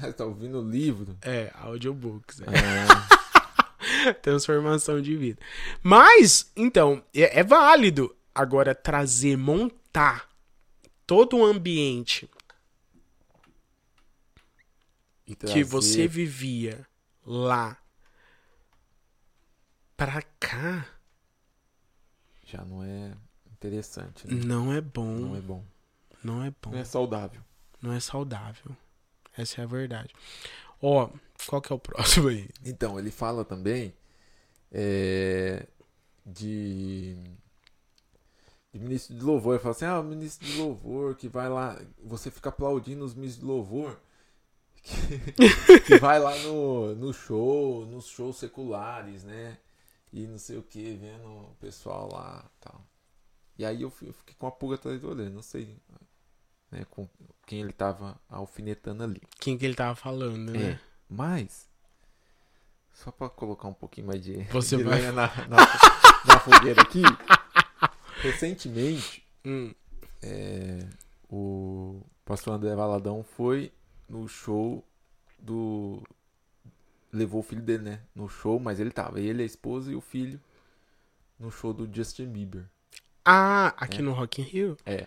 tá ouvindo o livro?
É, audiobooks. É.
É,
Transformação de vida. Mas, então, é, é válido agora trazer, montar todo o ambiente que você vivia lá pra cá
Já não é interessante, né?
não é bom.
Não é bom.
Não é bom.
Não é saudável.
Não é saudável. Essa é a verdade. Ó, qual que é o próximo aí?
Então, ele fala também é, de, de ministro de louvor. Ele fala assim: ah, o ministro de louvor que vai lá, você fica aplaudindo os ministros de louvor. Que, que vai lá no, no show, nos shows seculares, né? E não sei o que, vendo o pessoal lá tal. E aí eu eu fiquei com a pulga atrás do olho, não sei né, com quem ele tava alfinetando ali.
Quem que ele tava falando, né?
É, mas só pra colocar um pouquinho mais de,
Você
de
vai-
na, na, na fogueira aqui, recentemente
Hum,
é, o pastor André Valadão foi no show do levou o filho dele, né, no show, mas ele tava ele, a esposa e o filho no show do Justin Bieber.
Ah, aqui no Rock in Rio?
É.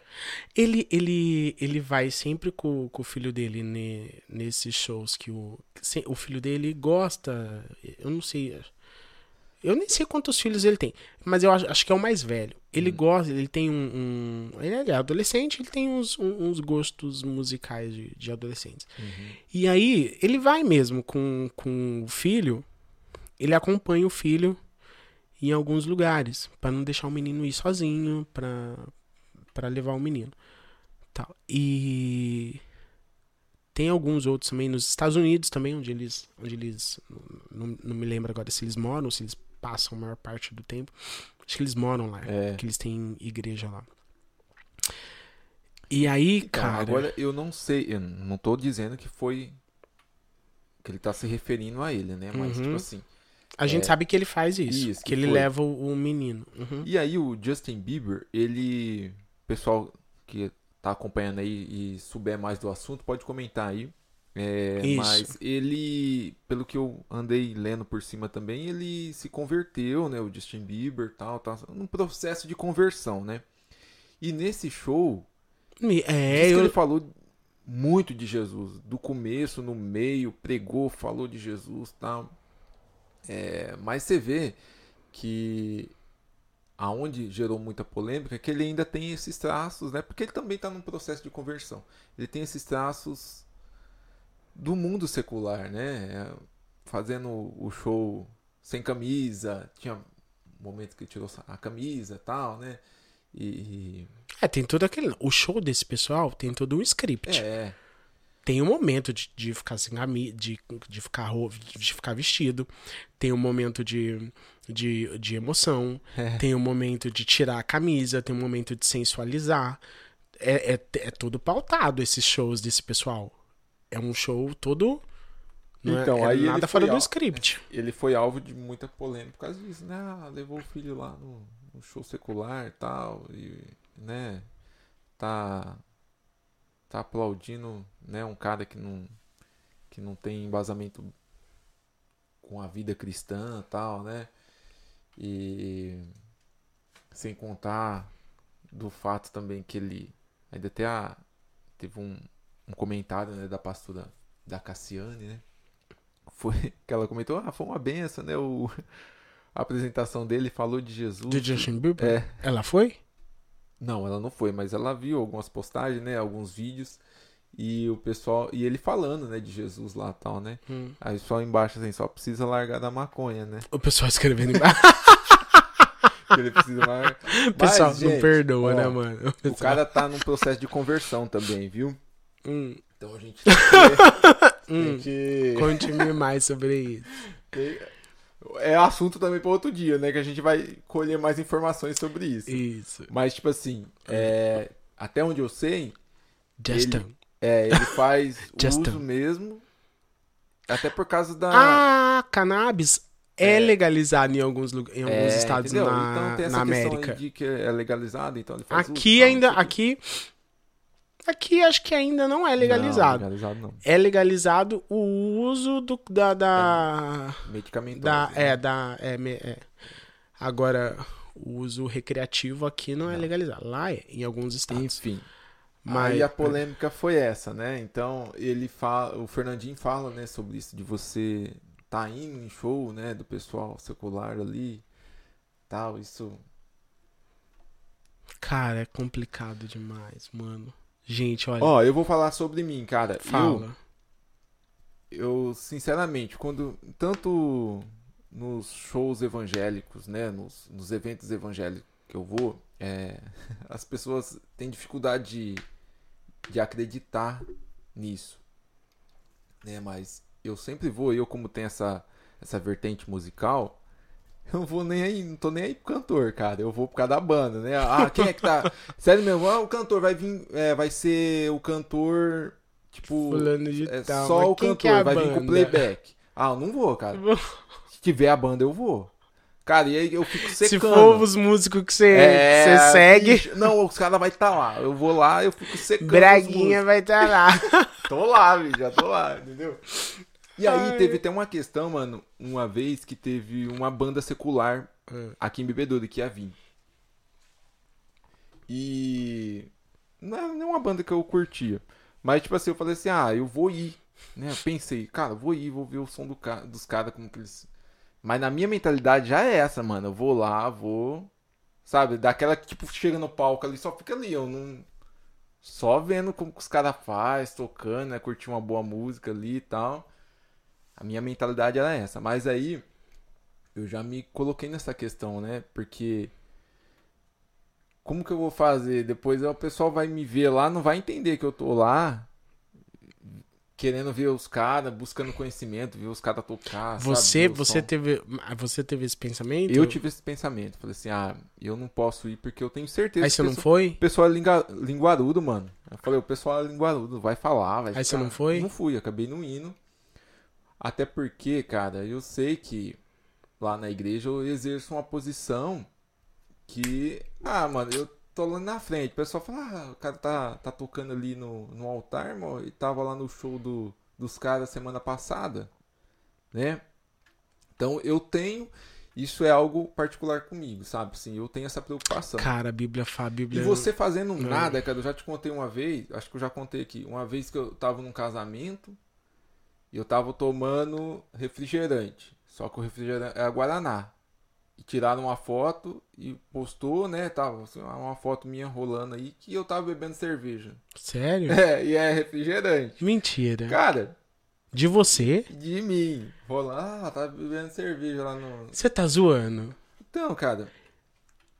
Ele, ele, ele vai sempre com, com o filho dele ne- nesses shows que o, se- o filho dele gosta. Eu não sei. Eu nem sei quantos filhos ele tem, mas eu acho, acho que é o mais velho. Ele gosta, ele tem um, um- Ele é adolescente, ele tem uns, uns gostos musicais de, de adolescentes. E aí, ele vai mesmo com, com o filho, ele acompanha o filho em alguns lugares, pra não deixar o menino ir sozinho, pra para levar o menino. Tal. E tem alguns outros também nos Estados Unidos também, onde eles, onde eles não, não me lembro agora se eles moram, se eles passam a maior parte do tempo. Acho que eles moram lá,
É.
que eles têm igreja lá. E aí,
Então,
cara,
agora eu não sei, eu não tô dizendo que foi que ele tá se referindo a ele, né? Mas
Uhum.
tipo assim,
a gente
é,
sabe que ele faz isso,
isso,
que,
que
ele
foi.
leva o, menino. Uhum.
E aí o Justin Bieber, ele. Pessoal que tá acompanhando aí e souber mais do assunto, pode comentar aí. É. Mas ele, pelo que eu andei lendo por cima também, ele se converteu, né? O Justin Bieber tal, tá num processo de conversão, né? E nesse show,
É, eu,
ele falou muito de Jesus, do começo, no meio, pregou, falou de Jesus tal. É, mas você vê que aonde gerou muita polêmica é que ele ainda tem esses traços, né? Porque ele também está num processo de conversão. Ele tem esses traços do mundo secular, né? É, Fazendo o show sem camisa, tinha momentos que ele tirou a camisa, tal, né? E
é, tem todo aquele. O show desse pessoal tem todo um script.
é,
Tem um momento de, de ficar sem camisa, de, de, ficar, de ficar vestido. Tem um momento de, de, de emoção.
É.
Tem um momento de tirar a camisa. Tem um momento de sensualizar. É, é, é tudo pautado esses shows desse pessoal. É um show todo. Não é-
Então,
é
aí
nada fora do script.
ele foi alvo de muita polêmica por causa disso, né? Ah, levou o filho lá no, no show secular e tal, e, né? Tá, tá aplaudindo, né? Um cara que não, que não tem embasamento com a vida cristã tal, né? E sem contar do fato também que ele ainda até a, teve um, um comentário né, da pastora da Cassiane, né? Foi que ela comentou, ah, foi uma benção, né? O, a apresentação dele falou de Jesus.
Do Justin Bieber?
É.
Ela foi?
Não, ela não foi, mas ela viu algumas postagens, né? Alguns vídeos. E o pessoal. E ele falando, né, de Jesus lá e tal, né?
Hum.
Aí só embaixo assim, só precisa largar da maconha, né?
O pessoal escrevendo embaixo.
Ele precisa largar.
O pessoal
Mas,
não
gente,
perdoa,
ó,
né, mano?
O cara tá num processo de conversão também, viu?
Hum,
Então a gente tem que.
hum.
tem que...
Conte-me mais sobre isso.
É assunto também para outro dia, né? Que a gente vai colher mais informações sobre isso.
Isso.
Mas, tipo assim, é, até onde eu sei,
Justin.
Ele, é, ele faz
Justin.
uso mesmo. Até por causa da.
Ah, cannabis é, legalizado em alguns, em alguns
É,
estados
entendeu?
na,
então tem essa
na
questão
América.
de que é legalizado, então ele faz uso,
Aqui
tal,
ainda,
o
aqui, acho que ainda não é legalizado.
Não, legalizado não.
É legalizado o uso do, da, da,
Medicamentoso.
da,
né?
é, da, é, é. Agora, o uso recreativo aqui não é legalizado. Lá é, em alguns estados.
Enfim.
Mas-
Aí a polêmica foi essa, né? Então ele fala, o Fernandinho fala, né, sobre isso de você tá indo em show, né, do pessoal secular ali, tal, isso.
Cara, é complicado demais, mano. Gente, olha,
Ó, eu vou falar sobre mim, cara.
fala.
Eu, eu sinceramente, quando tanto nos shows evangélicos, né, nos, nos eventos evangélicos que eu vou, é, as pessoas têm dificuldade de, de acreditar nisso, né? Mas eu sempre vou, eu como tenho essa essa vertente musical, eu não vou nem aí, não tô nem aí pro cantor, cara. Eu vou por causa da banda, né? Ah, quem é que tá? Sério mesmo, ah, o cantor vai vir, é, vai ser o cantor, tipo,
Fulano de
é
tal.
só o
quem
cantor,
é
vai vir com
banda?
playback. Ah, eu não vou, cara. Se tiver a banda, eu vou. Cara, e aí eu fico secando.
Se for os músicos que você
É,
segue,
bicho, não, os caras vão estar lá. Eu vou lá, eu fico secando. os
Braguinha vai estar lá.
músicos. Tô lá, bicho, já tô lá, entendeu? E aí
Ai.
teve até uma questão, mano, uma vez que teve uma banda secular
Hum.
aqui em Bebedouro que ia vir. E não é nenhuma banda que eu curtia. Mas, tipo assim, eu falei assim, ah, eu vou ir. Né? Eu pensei, cara, vou ir, vou ver o som do ca- dos caras, como que eles. Mas na minha mentalidade já é essa, mano. Eu vou lá, vou. Sabe, daquela que, tipo, chega no palco ali, só fica ali, eu não. Só vendo como que os caras faz, tocando, né? Curtir uma boa música ali e tal. A minha mentalidade era essa. Mas aí, eu já me coloquei nessa questão, né? Porque como que eu vou fazer? Depois o pessoal vai me ver lá, não vai entender que eu tô lá querendo ver os caras, buscando conhecimento, ver os caras tocar. sabe?
Você,
o
você
som.
teve, você teve esse pensamento?
Eu tive esse pensamento. Falei assim, ah, eu não posso ir porque eu tenho certeza
Aí
que
você não foi?
o pessoal é linga- linguarudo, mano. Eu falei, o pessoal é linguarudo, vai falar, vai
Aí você
ficar-
não foi?
Não fui, acabei não indo. Até porque, cara, eu sei que lá na igreja eu exerço uma posição que. Ah, mano, eu tô lá na frente. O pessoal fala, ah, o cara tá, tá tocando ali no, no altar, mano, e tava lá no show do, dos caras semana passada, né? Então eu tenho. Isso é algo particular comigo, sabe? Sim, eu tenho essa preocupação.
Cara, a Bíblia fala, a
E
Bíblia...
você fazendo nada, cara, eu já te contei uma vez, acho que eu já contei aqui, uma vez que eu tava num casamento e eu tava tomando refrigerante, só que o refrigerante era Guaraná. E tiraram uma foto e postou, né, tava assim, uma foto minha rolando aí que eu tava bebendo cerveja.
Sério?
É, e é refrigerante.
Mentira.
Cara,
De você?
de mim, rolando, ah, tava bebendo cerveja lá no...
Você tá zoando?
Então, cara,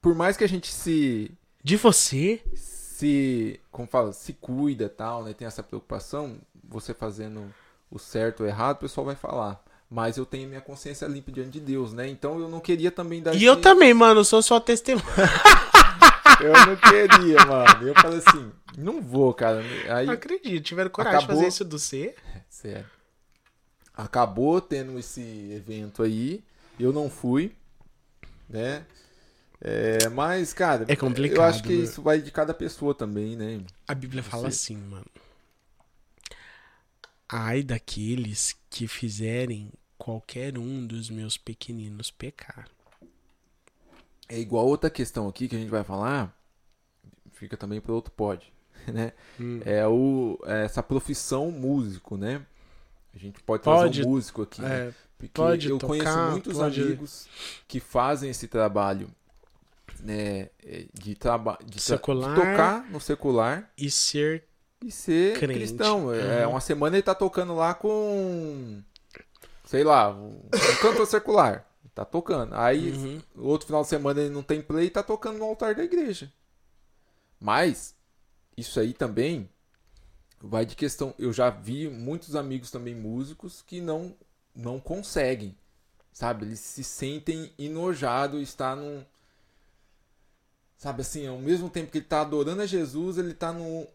por mais que a gente se
De você?
se, como fala, se cuida tal, né? Tem essa preocupação, você fazendo o certo ou errado, o pessoal vai falar. Mas eu tenho minha consciência limpa diante de Deus, né? Então eu não queria também dar
E
esse-
eu também, mano, eu sou sua testemunha.
Eu não queria, mano. Eu falei assim, não vou, cara. Aí,
Não acredito, tiveram coragem de
Acabou.
fazer isso do C.
sério. Acabou tendo esse evento aí, eu não fui, né? É, mas, cara,
É complicado,
eu acho que
né?
isso vai de cada pessoa também, né?
A Bíblia fala assim, mano. Ai daqueles que fizerem qualquer um dos meus pequeninos pecar.
É igual outra questão aqui que a gente vai falar, fica também para outro pod, né?
Hum.
É o é essa profissão músico, né? A gente pode
Pode,
trazer um músico aqui, né?
É,
Porque
pode
eu
tocar,
conheço muitos
pode-
amigos que fazem esse trabalho, né, é, de trabalho de, de tocar no secular
e ser.
E ser
Crente.
cristão. É,
Uhum.
uma semana ele tá tocando lá com sei lá, um, cantor secular. Tá tocando. Aí
Uhum.
outro final de semana ele não tem play e tá tocando no altar da igreja. Mas, isso aí também vai de questão. Eu já vi muitos amigos também músicos que não, não conseguem. Sabe? Eles se sentem enojados estar num. Sabe assim, ao mesmo tempo que ele tá adorando a Jesus, ele tá no.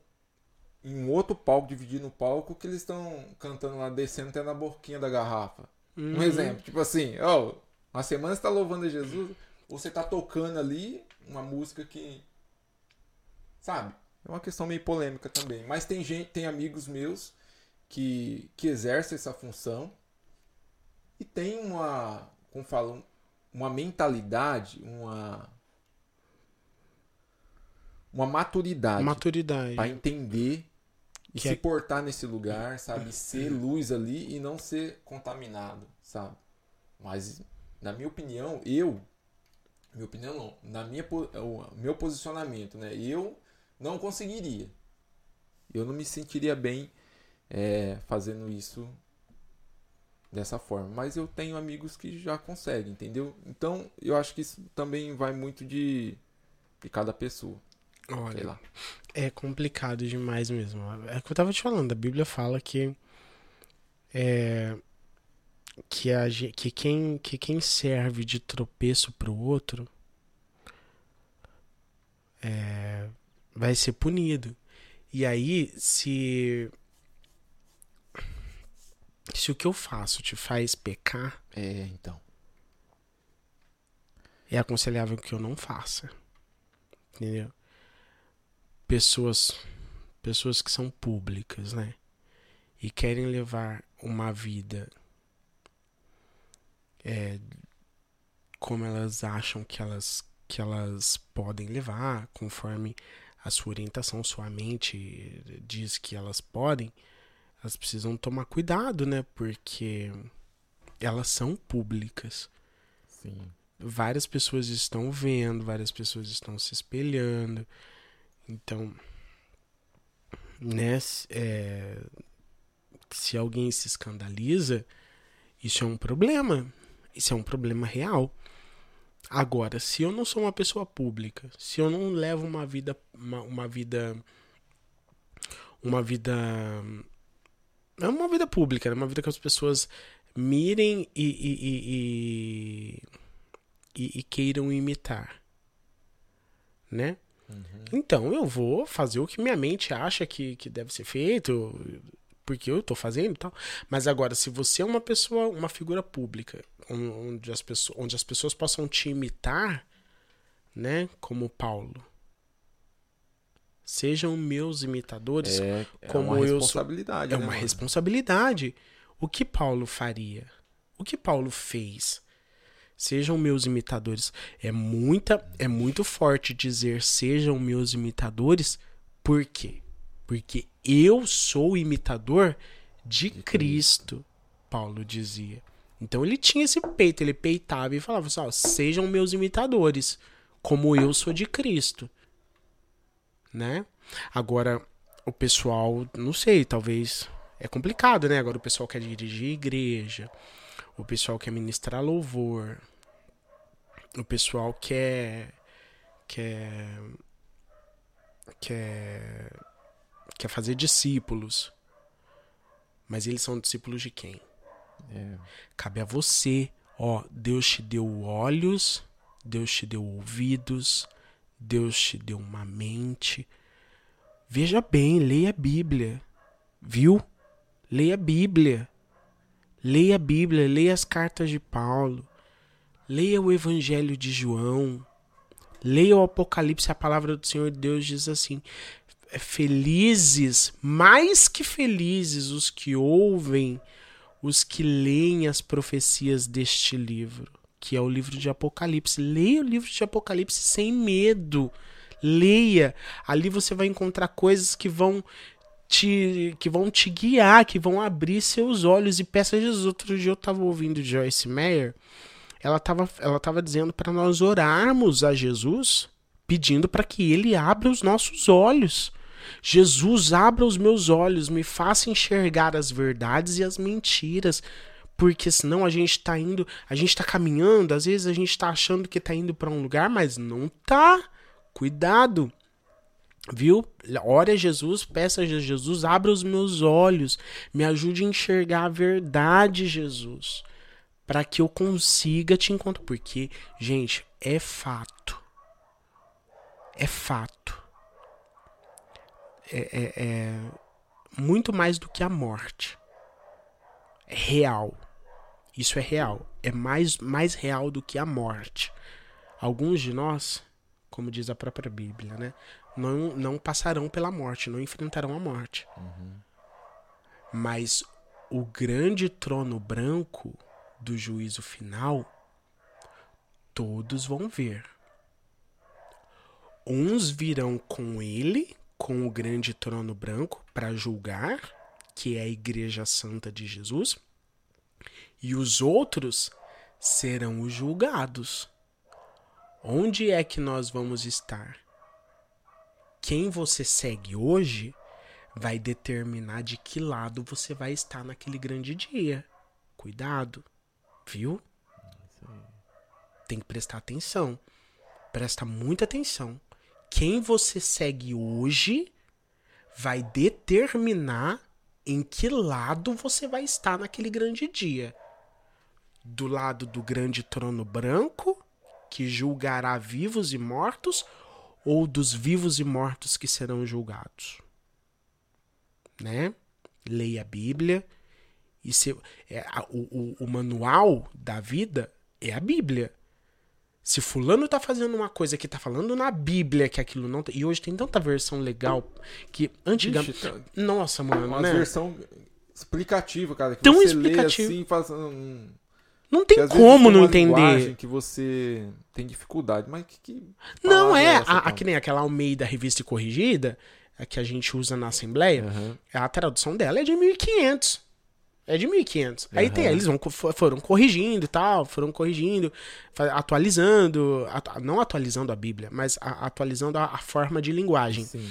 Em um outro palco, dividindo o palco, que eles estão cantando lá, descendo até na boquinha da garrafa. Um
Uhum.
exemplo, tipo assim, ó, uma semana você tá louvando a Jesus, ou você tá tocando ali uma música que. Sabe? É uma questão meio polêmica também. Mas tem gente, tem amigos meus que, que exercem essa função e tem uma, como falam, uma mentalidade, uma uma maturidade
Maturidade.
para entender e
Que
se
é-
portar nesse lugar, sabe? Ser luz ali e não ser contaminado, sabe? Mas, na minha opinião, eu. Minha opinião não. Na minha, o meu posicionamento, né? Eu não conseguiria. Eu não me sentiria bem é, fazendo isso dessa forma. Mas eu tenho amigos que já conseguem, entendeu? Então, eu acho que isso também vai muito de, de cada pessoa. Sei
Olha,
lá.
É complicado demais mesmo. É o que eu tava te falando. A Bíblia fala que é que, a, que, quem, que quem serve de tropeço pro outro é, vai ser punido. E aí, se se o que eu faço te faz pecar,
É, então.
é aconselhável que eu não faça. Entendeu? Pessoas pessoas que são públicas, né? E querem levar uma vida é, como elas acham que elas que elas podem levar, conforme a sua orientação, sua mente diz que elas podem, elas precisam tomar cuidado, né? Porque elas são públicas
Sim.
várias pessoas estão vendo, várias pessoas estão se espelhando. Então, né, é, se alguém se escandaliza, isso é um problema. Isso é um problema real. Agora, se eu não sou uma pessoa pública, se eu não levo uma vida, uma, uma vida, uma vida, é uma vida pública, né? uma vida que as pessoas mirem e, e- e e, e queiram imitar, né? Então eu vou fazer o que minha mente acha que, que deve ser feito, porque eu tô fazendo e tal. Mas agora, se você é uma pessoa, uma figura pública, on- onde as pessoas, onde as pessoas possam te imitar, né? Como Paulo. Sejam meus imitadores.
É, é
como
uma
eu sou-
responsabilidade.
É
né,
uma
mano?
responsabilidade. O que Paulo faria? O que Paulo fez? Sejam meus imitadores. É muita, é muito forte dizer sejam meus imitadores. Por quê? Porque eu sou imitador de, Cristo, Paulo dizia. Então ele tinha esse peito, ele peitava e falava assim, ó, sejam meus imitadores, como eu sou de Cristo. Né? Agora, o pessoal, não sei, talvez é complicado, né? Agora o pessoal quer dirigir igreja, o pessoal quer ministrar louvor, o pessoal quer quer quer quer fazer discípulos. Mas eles são discípulos de quem?
É,
Cabe a você. Ó, Deus te deu olhos, Deus te deu ouvidos, Deus te deu uma mente. Veja bem, leia a Bíblia. Viu? Leia a Bíblia. Leia a Bíblia, leia as cartas de Paulo. Leia o Evangelho de João. Leia o Apocalipse, a palavra do Senhor Deus diz assim: é felizes, mais que felizes, os que ouvem, os que leem as profecias deste livro, que é o livro de Apocalipse. Leia o livro de Apocalipse sem medo. Leia. Ali você vai encontrar coisas que vão te que vão te guiar, que vão abrir seus olhos e peça a Jesus. Outro dia eu estava ouvindo Joyce Meyer, ela estava ela tava dizendo para nós orarmos a Jesus, pedindo para que ele abra os nossos olhos. Jesus, abra os meus olhos, me faça enxergar as verdades e as mentiras. Porque senão a gente tá indo, a gente tá caminhando, às vezes a gente tá achando que tá indo para um lugar, mas não tá. Cuidado. Viu? Ore a Jesus, peça a Jesus, abra os meus olhos, me ajude a enxergar a verdade, Jesus, para que eu consiga te encontrar. Porque, gente, é fato. É fato. é, é- é muito mais do que a morte. É real. Isso é real. É mais, mais real do que a morte. Alguns de nós, como diz a própria Bíblia, né? Não, não passarão pela morte, não enfrentarão a morte. Mas o grande trono branco do juízo final, todos vão ver. Uns virão com ele, com o grande trono branco, para julgar, que é a Igreja Santa de Jesus, e os outros serão os julgados. Onde é que nós vamos estar? Quem você segue hoje vai determinar de que lado você vai estar naquele grande dia. Cuidado, viu? Tem que prestar atenção. Presta muita atenção. Quem você segue hoje vai determinar em que lado você vai estar naquele grande dia. Do lado do grande trono branco, que julgará vivos e mortos, ou dos vivos e mortos que serão julgados né? Leia a Bíblia. E se, é, o, o, o manual da vida é a Bíblia. Se fulano tá fazendo uma coisa que tá falando na Bíblia que aquilo não... tá- E hoje tem tanta versão legal que antigamente...
Tá-
Nossa, mano,
Uma
né?
versão explicativa, cara. Que
Tão
você
explicativo.
lê assim faz... hum,
Não tem como
tem
não
uma
entender.
linguagem que você tem dificuldade, mas que... que
Não é,
essa,
a, a
cara?
que nem aquela Almeida Revista e Corrigida, a que a gente usa na Assembleia,
Aham.
a tradução dela é de 1500. É de 1500. Aí
Aham.
tem, eles vão, foram corrigindo e tal, foram corrigindo, atualizando, atu- não atualizando a Bíblia, mas a- atualizando a, a forma de linguagem.
Sim.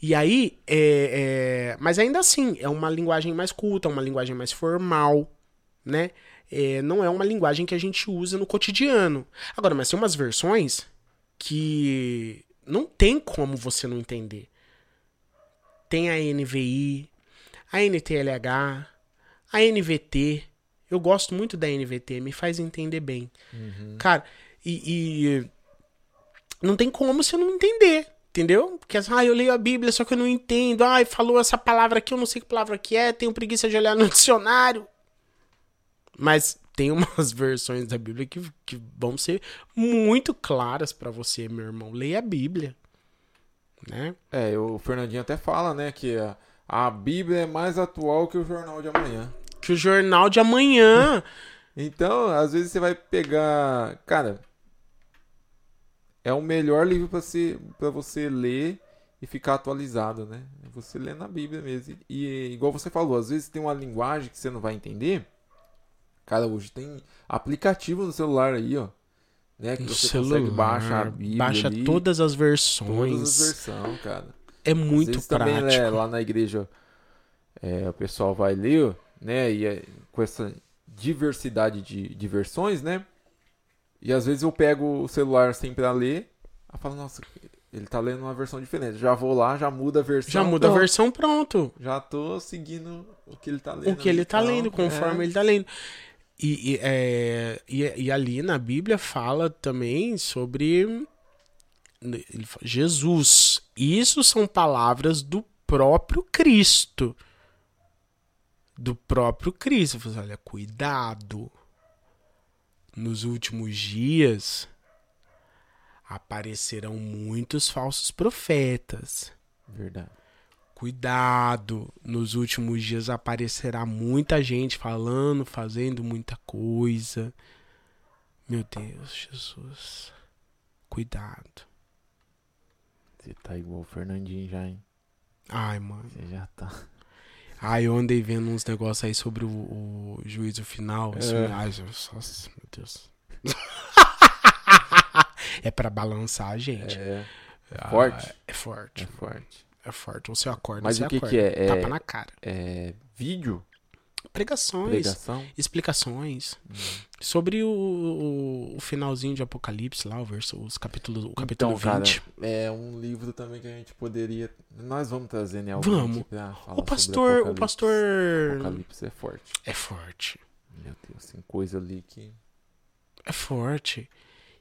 E aí, é, é, mas ainda assim, é uma linguagem mais culta, uma linguagem mais formal, né? É, não é uma linguagem que a gente usa no cotidiano. Agora, mas tem umas versões que não tem como você não entender. Tem a NVI, a NTLH, a NVT. Eu gosto muito da NVT, me faz entender bem. Cara, e, e não tem como você não entender. Entendeu? Porque, ah, eu leio a Bíblia, só que eu não entendo. Ai, falou essa palavra aqui, eu não sei que palavra que é, tenho preguiça de olhar no dicionário. Mas tem umas versões da Bíblia que, que vão ser muito claras pra você, meu irmão. Leia a Bíblia. Né?
É, o Fernandinho até fala, né, que a, a Bíblia é mais atual que o Jornal de Amanhã.
Que o jornal de amanhã.
Então, às vezes você vai pegar. Cara, é o melhor livro para você, pra você ler e ficar atualizado, né? Você lê na Bíblia mesmo. E, e, igual você falou, às vezes tem uma linguagem que você não vai entender. Cara, hoje tem aplicativo no celular aí, ó. Né? Que
No
você
celular,
consegue baixar a Bíblia.
baixa
ali,
todas as versões.
todas as versões, cara.
É muito
vezes
prático.
também, né, lá na igreja, é, o pessoal vai ler, né? E é, com essa diversidade de, de versões, né? E às vezes eu pego o celular sem pra ler, eu falo, nossa, ele tá lendo uma versão diferente. Já vou lá, já muda a versão.
Já muda a
pronto,
versão, pronto.
Já tô seguindo o que ele tá lendo.
o que ele tá
então,
lendo, conforme
é,
ele tá lendo. E, e, é, e, e ali na Bíblia fala também sobre Jesus. Isso são palavras do próprio Cristo. Do próprio Cristo. Ele fala, Olha, cuidado. Nos últimos dias aparecerão muitos falsos profetas.
Verdade.
Cuidado, nos últimos dias aparecerá muita gente falando, fazendo muita coisa. Meu Deus, Jesus. Cuidado.
Você tá igual o Fernandinho já, hein?
Ai, mano.
Você já tá.
Ai, eu andei vendo uns negócios aí sobre o, o juízo final. assim,
É.
ai, Jesus, nossa, meu Deus. é pra balançar a gente.
É,
Ah,
forte.
É forte.
é forte.
É forte. Você acorda,
Mas
você
o que
acorda.
que é? É-
Tapa na cara.
É vídeo?
Pregações.
Pregação?
explicações sobre o, o, o finalzinho de Apocalipse lá, o verso, os capítulos, o capítulo
Então, cara,
20.
é um livro também que a gente poderia. Nós vamos trazer, né?
Vamos. O pastor, o pastor
Apocalipse é forte.
é forte,
Meu Deus, tem coisa ali que.
é forte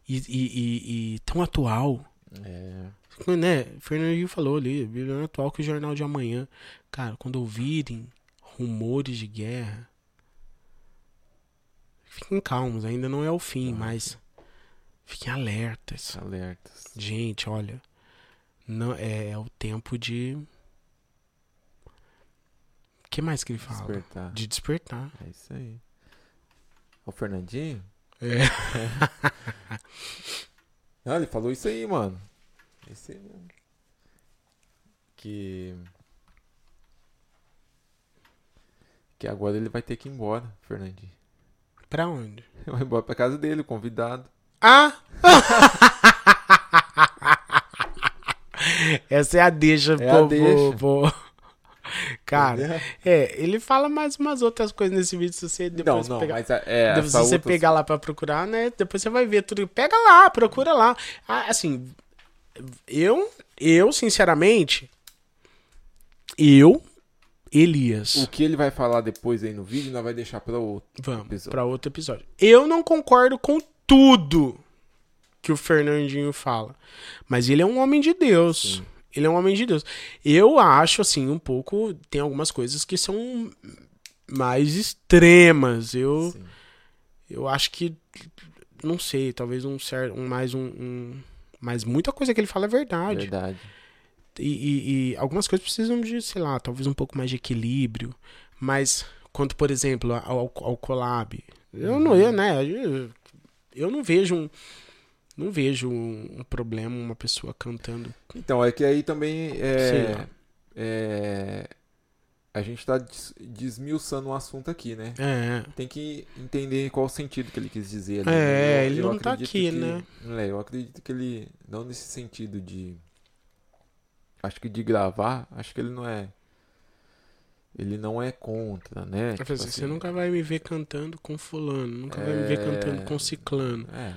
e, e, e- e tão atual,
É.
Né? Fernandinho falou ali, Bíblia é atual que o jornal de amanhã. Cara, quando ouvirem rumores de guerra, fiquem calmos, ainda não é o fim,
Ah,
mas fiquem alertas.
Alertas.
Gente, olha, não é, é o tempo de o que mais que ele fala?
Despertar.
De despertar.
É isso aí. O Fernandinho?
É.
Ah, ele falou isso aí, mano. Isso aí mesmo. Que. Que agora ele vai ter que ir embora, Fernandinho.
Pra onde?
Vai embora pra casa dele, o convidado.
Ah! Essa é a deixa,
É
pô,
a deixa.
pô, pô. Cara,
Entendeu?
é, ele fala mais umas outras coisas nesse vídeo, se você
Não,
depois
não,
pegar.
mas é. é
Depois, se você
outra-
pegar lá pra procurar, né? Depois você vai ver tudo. Pega lá, procura lá. Ah, assim, eu, eu, sinceramente, eu, Elias,
O que ele vai falar depois aí no vídeo, nós vai deixar pra outro.
vamos
episódio.
pra outro episódio. Eu não concordo com tudo que o Fernandinho fala, mas ele é um homem de Deus.
Sim.
Ele é um homem de Deus. Eu acho, assim, um pouco. Tem algumas coisas que são mais extremas. Eu.
Sim.
Eu acho que. Não sei, talvez um certo. Um, mais um, um- Mas muita coisa que ele fala é verdade.
Verdade.
E, e- e algumas coisas precisam de, sei lá, talvez um pouco mais de equilíbrio. Mas, quanto, por exemplo, ao, ao collab. Eu não, eu, né? Eu, eu não vejo um. Não vejo um, um problema uma pessoa cantando.
Então, é que aí também é, é, a gente tá des- desmiuçando o assunto aqui, né?
É.
Tem que entender qual o sentido que ele quis dizer ali.
É,
né?
ele não tá
acredito
aqui,
que-
né?
É, eu acredito que ele, não nesse sentido de, acho que de gravar, acho que ele não é, ele não é contra, né?
Eu
Tipo
assim, você nunca vai me ver cantando com fulano, nunca vai me ver
É.
cantando com ciclano,
É,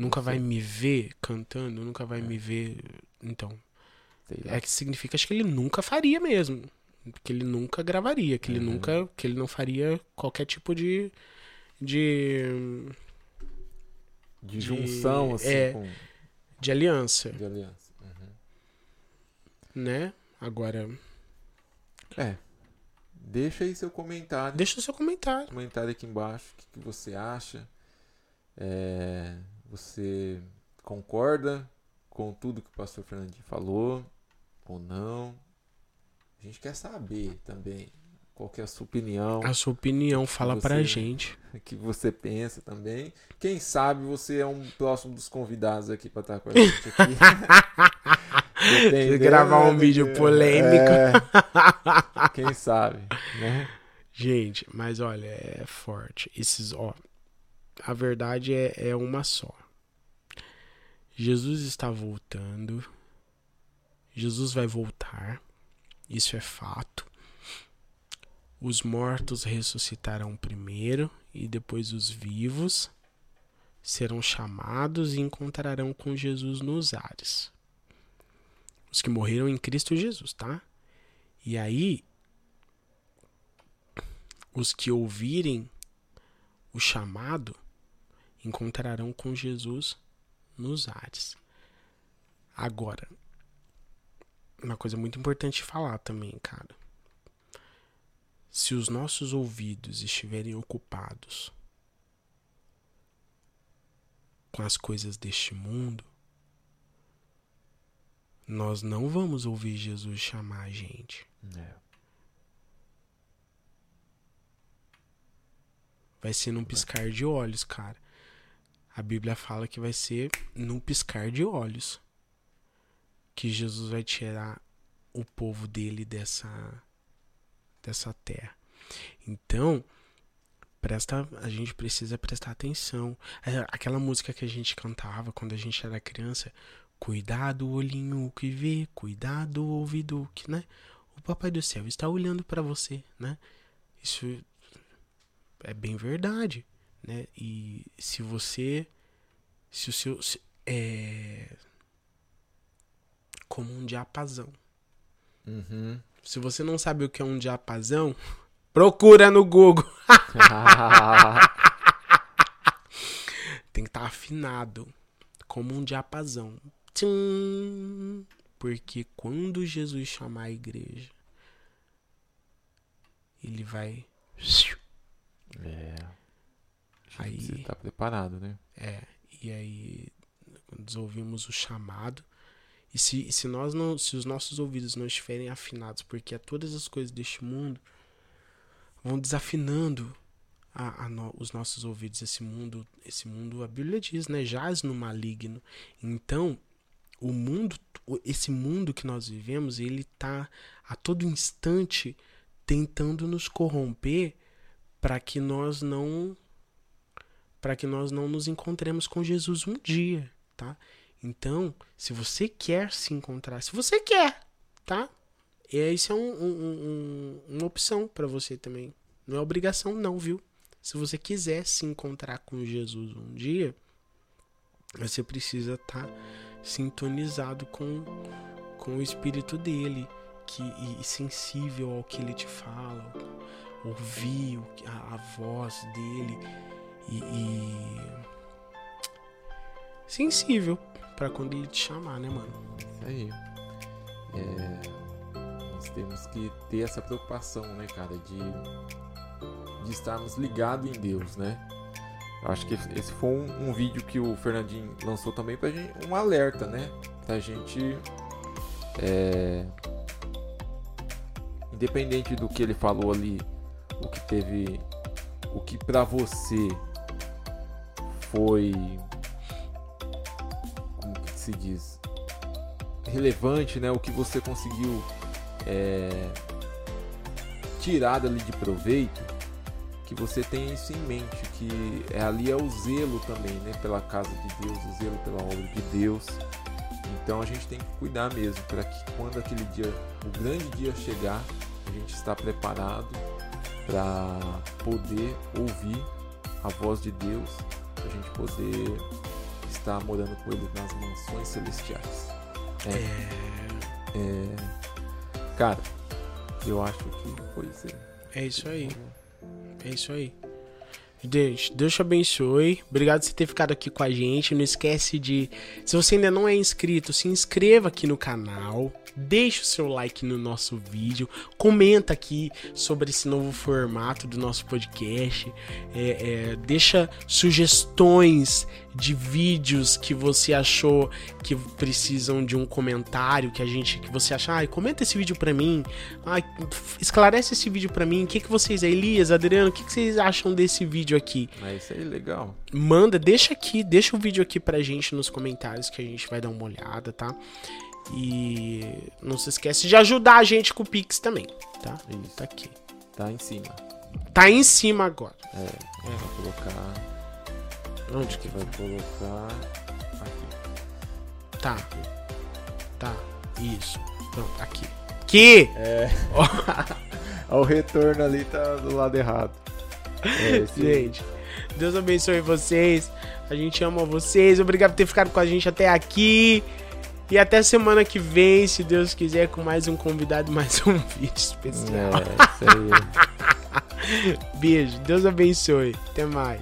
nunca vai me ver cantando, nunca vai me ver. Então, é que significa acho que ele nunca faria mesmo. Que ele nunca gravaria, que ele
Uhum.
nunca, que ele não faria qualquer tipo de de
de
de-
junção, assim,
é.
com,
de aliança,
de aliança. Uhum.
né? Agora,
É, deixa aí seu comentário.
deixa o seu comentário.
comentário aqui embaixo o que, que você acha. É, você concorda com tudo que o pastor Fernandinho falou ou não? A gente quer saber também qual é a sua opinião,
A sua opinião fala
você-
pra gente.
o que você pensa também. Quem sabe você é um próximo dos convidados aqui para estar com a gente aqui.
Gravar um
né,
vídeo
que-
polêmico.
É, quem sabe, né?
Gente, mas olha, é forte. Esses, ó, a verdade é, é uma só. Jesus está voltando. Jesus vai voltar. Isso é fato. Os mortos ressuscitarão primeiro e depois os vivos serão chamados e encontrarão com Jesus nos ares. Os que morreram em Cristo Jesus, tá? E aí, os que ouvirem o chamado encontrarão com Jesus nos ares. Agora, uma coisa muito importante falar também, cara. Se os nossos ouvidos estiverem ocupados com as coisas deste mundo, nós não vamos ouvir Jesus chamar a gente.
É.
Vai ser num piscar de olhos, cara. A Bíblia fala que vai ser num piscar de olhos que Jesus vai tirar o povo dele dessa dessa terra. Então, presta, a gente precisa prestar atenção. É, Aquela música que a gente cantava quando a gente era criança, cuidado o olhinho que vê, cuidado o ouvido que, né? O papai do céu está olhando para você, né? Isso é bem verdade, né? E se você se o seu se- é como um diapasão.
Uhum.
Se você não sabe o que é um diapasão, procura no Google. Tem que estar afinado como um diapasão. Tchum. Porque quando Jesus chamar a igreja, ele vai.
É.
Aí-
Você tá preparado, né?
É, e aí nós ouvimos o chamado. E se, se nós não, se os nossos ouvidos não estiverem afinados, porque todas as coisas deste mundo vão desafinando a, a no- os nossos ouvidos. Esse mundo, esse mundo, a Bíblia diz, né, jaz no maligno. Então, o mundo, esse mundo que nós vivemos, ele tá a todo instante tentando nos corromper para que nós não para que nós não nos encontremos com Jesus um dia, tá? Então, se você quer se encontrar, se você quer, tá? É, isso é um- um- um- uma opção para você também. Não é obrigação, não, viu? Se você quiser se encontrar com Jesus um dia, você precisa estar sintonizado com, com o espírito dele que, e, e sensível ao que ele te fala, ouvir a, a voz dele e, e sensível pra quando ele te chamar, né, mano?
Isso aí. É, nós temos que ter essa preocupação, né, cara, de, de estarmos ligados em Deus, né? Eu acho que esse- esse foi um, um vídeo que o Fernandinho lançou também pra gente, um alerta, né? Pra gente. é, independente do que ele falou ali, o que teve. O que pra você foi. Como que se diz? relevante, né? O que você conseguiu é, tirar dali de proveito, que você tenha isso em mente, que é, ali é o zelo também, né? Pela casa de Deus, o zelo pela obra de Deus. Então a gente tem que cuidar mesmo para que quando aquele dia, o grande dia chegar, a gente está preparado para poder ouvir a voz de Deus, a gente poder estar morando com Ele nas mansões celestiais. É. É, Cara, eu acho que foi isso aí.
É isso aí. É isso aí. Gente, Deus te abençoe. Obrigado por ter ficado aqui com a gente. Não esquece de. Se você ainda não é inscrito, se inscreva aqui no canal. Deixe o seu like no nosso vídeo. Comenta aqui sobre esse novo formato do nosso podcast. É, é, deixa sugestões de vídeos que você achou que precisam de um comentário que a gente que você acha, ai, comenta esse vídeo pra mim. Ai, esclarece esse vídeo pra mim. O que, que vocês, Elias, Adriano, o que, que vocês acham desse vídeo aqui?
É isso aí, legal.
Manda, deixa aqui, deixa o vídeo aqui pra gente nos comentários que a gente vai dar uma olhada, tá? E não se esquece de ajudar a gente com o Pix também, tá?
Isso.
Tá aqui.
Tá em cima.
Tá em cima agora.
É, vai colocar.
Onde que
Vai colocar. Aqui.
tá? Tá. Isso. Pronto, aqui. Aqui!
É. o retorno ali tá do lado errado. É.
Gente, Deus abençoe vocês. A gente ama vocês. Obrigado por ter ficado com a gente até aqui. E até semana que vem, se Deus quiser, com mais um convidado, mais um vídeo especial.
É, isso aí.
Beijo, Deus abençoe. Até mais.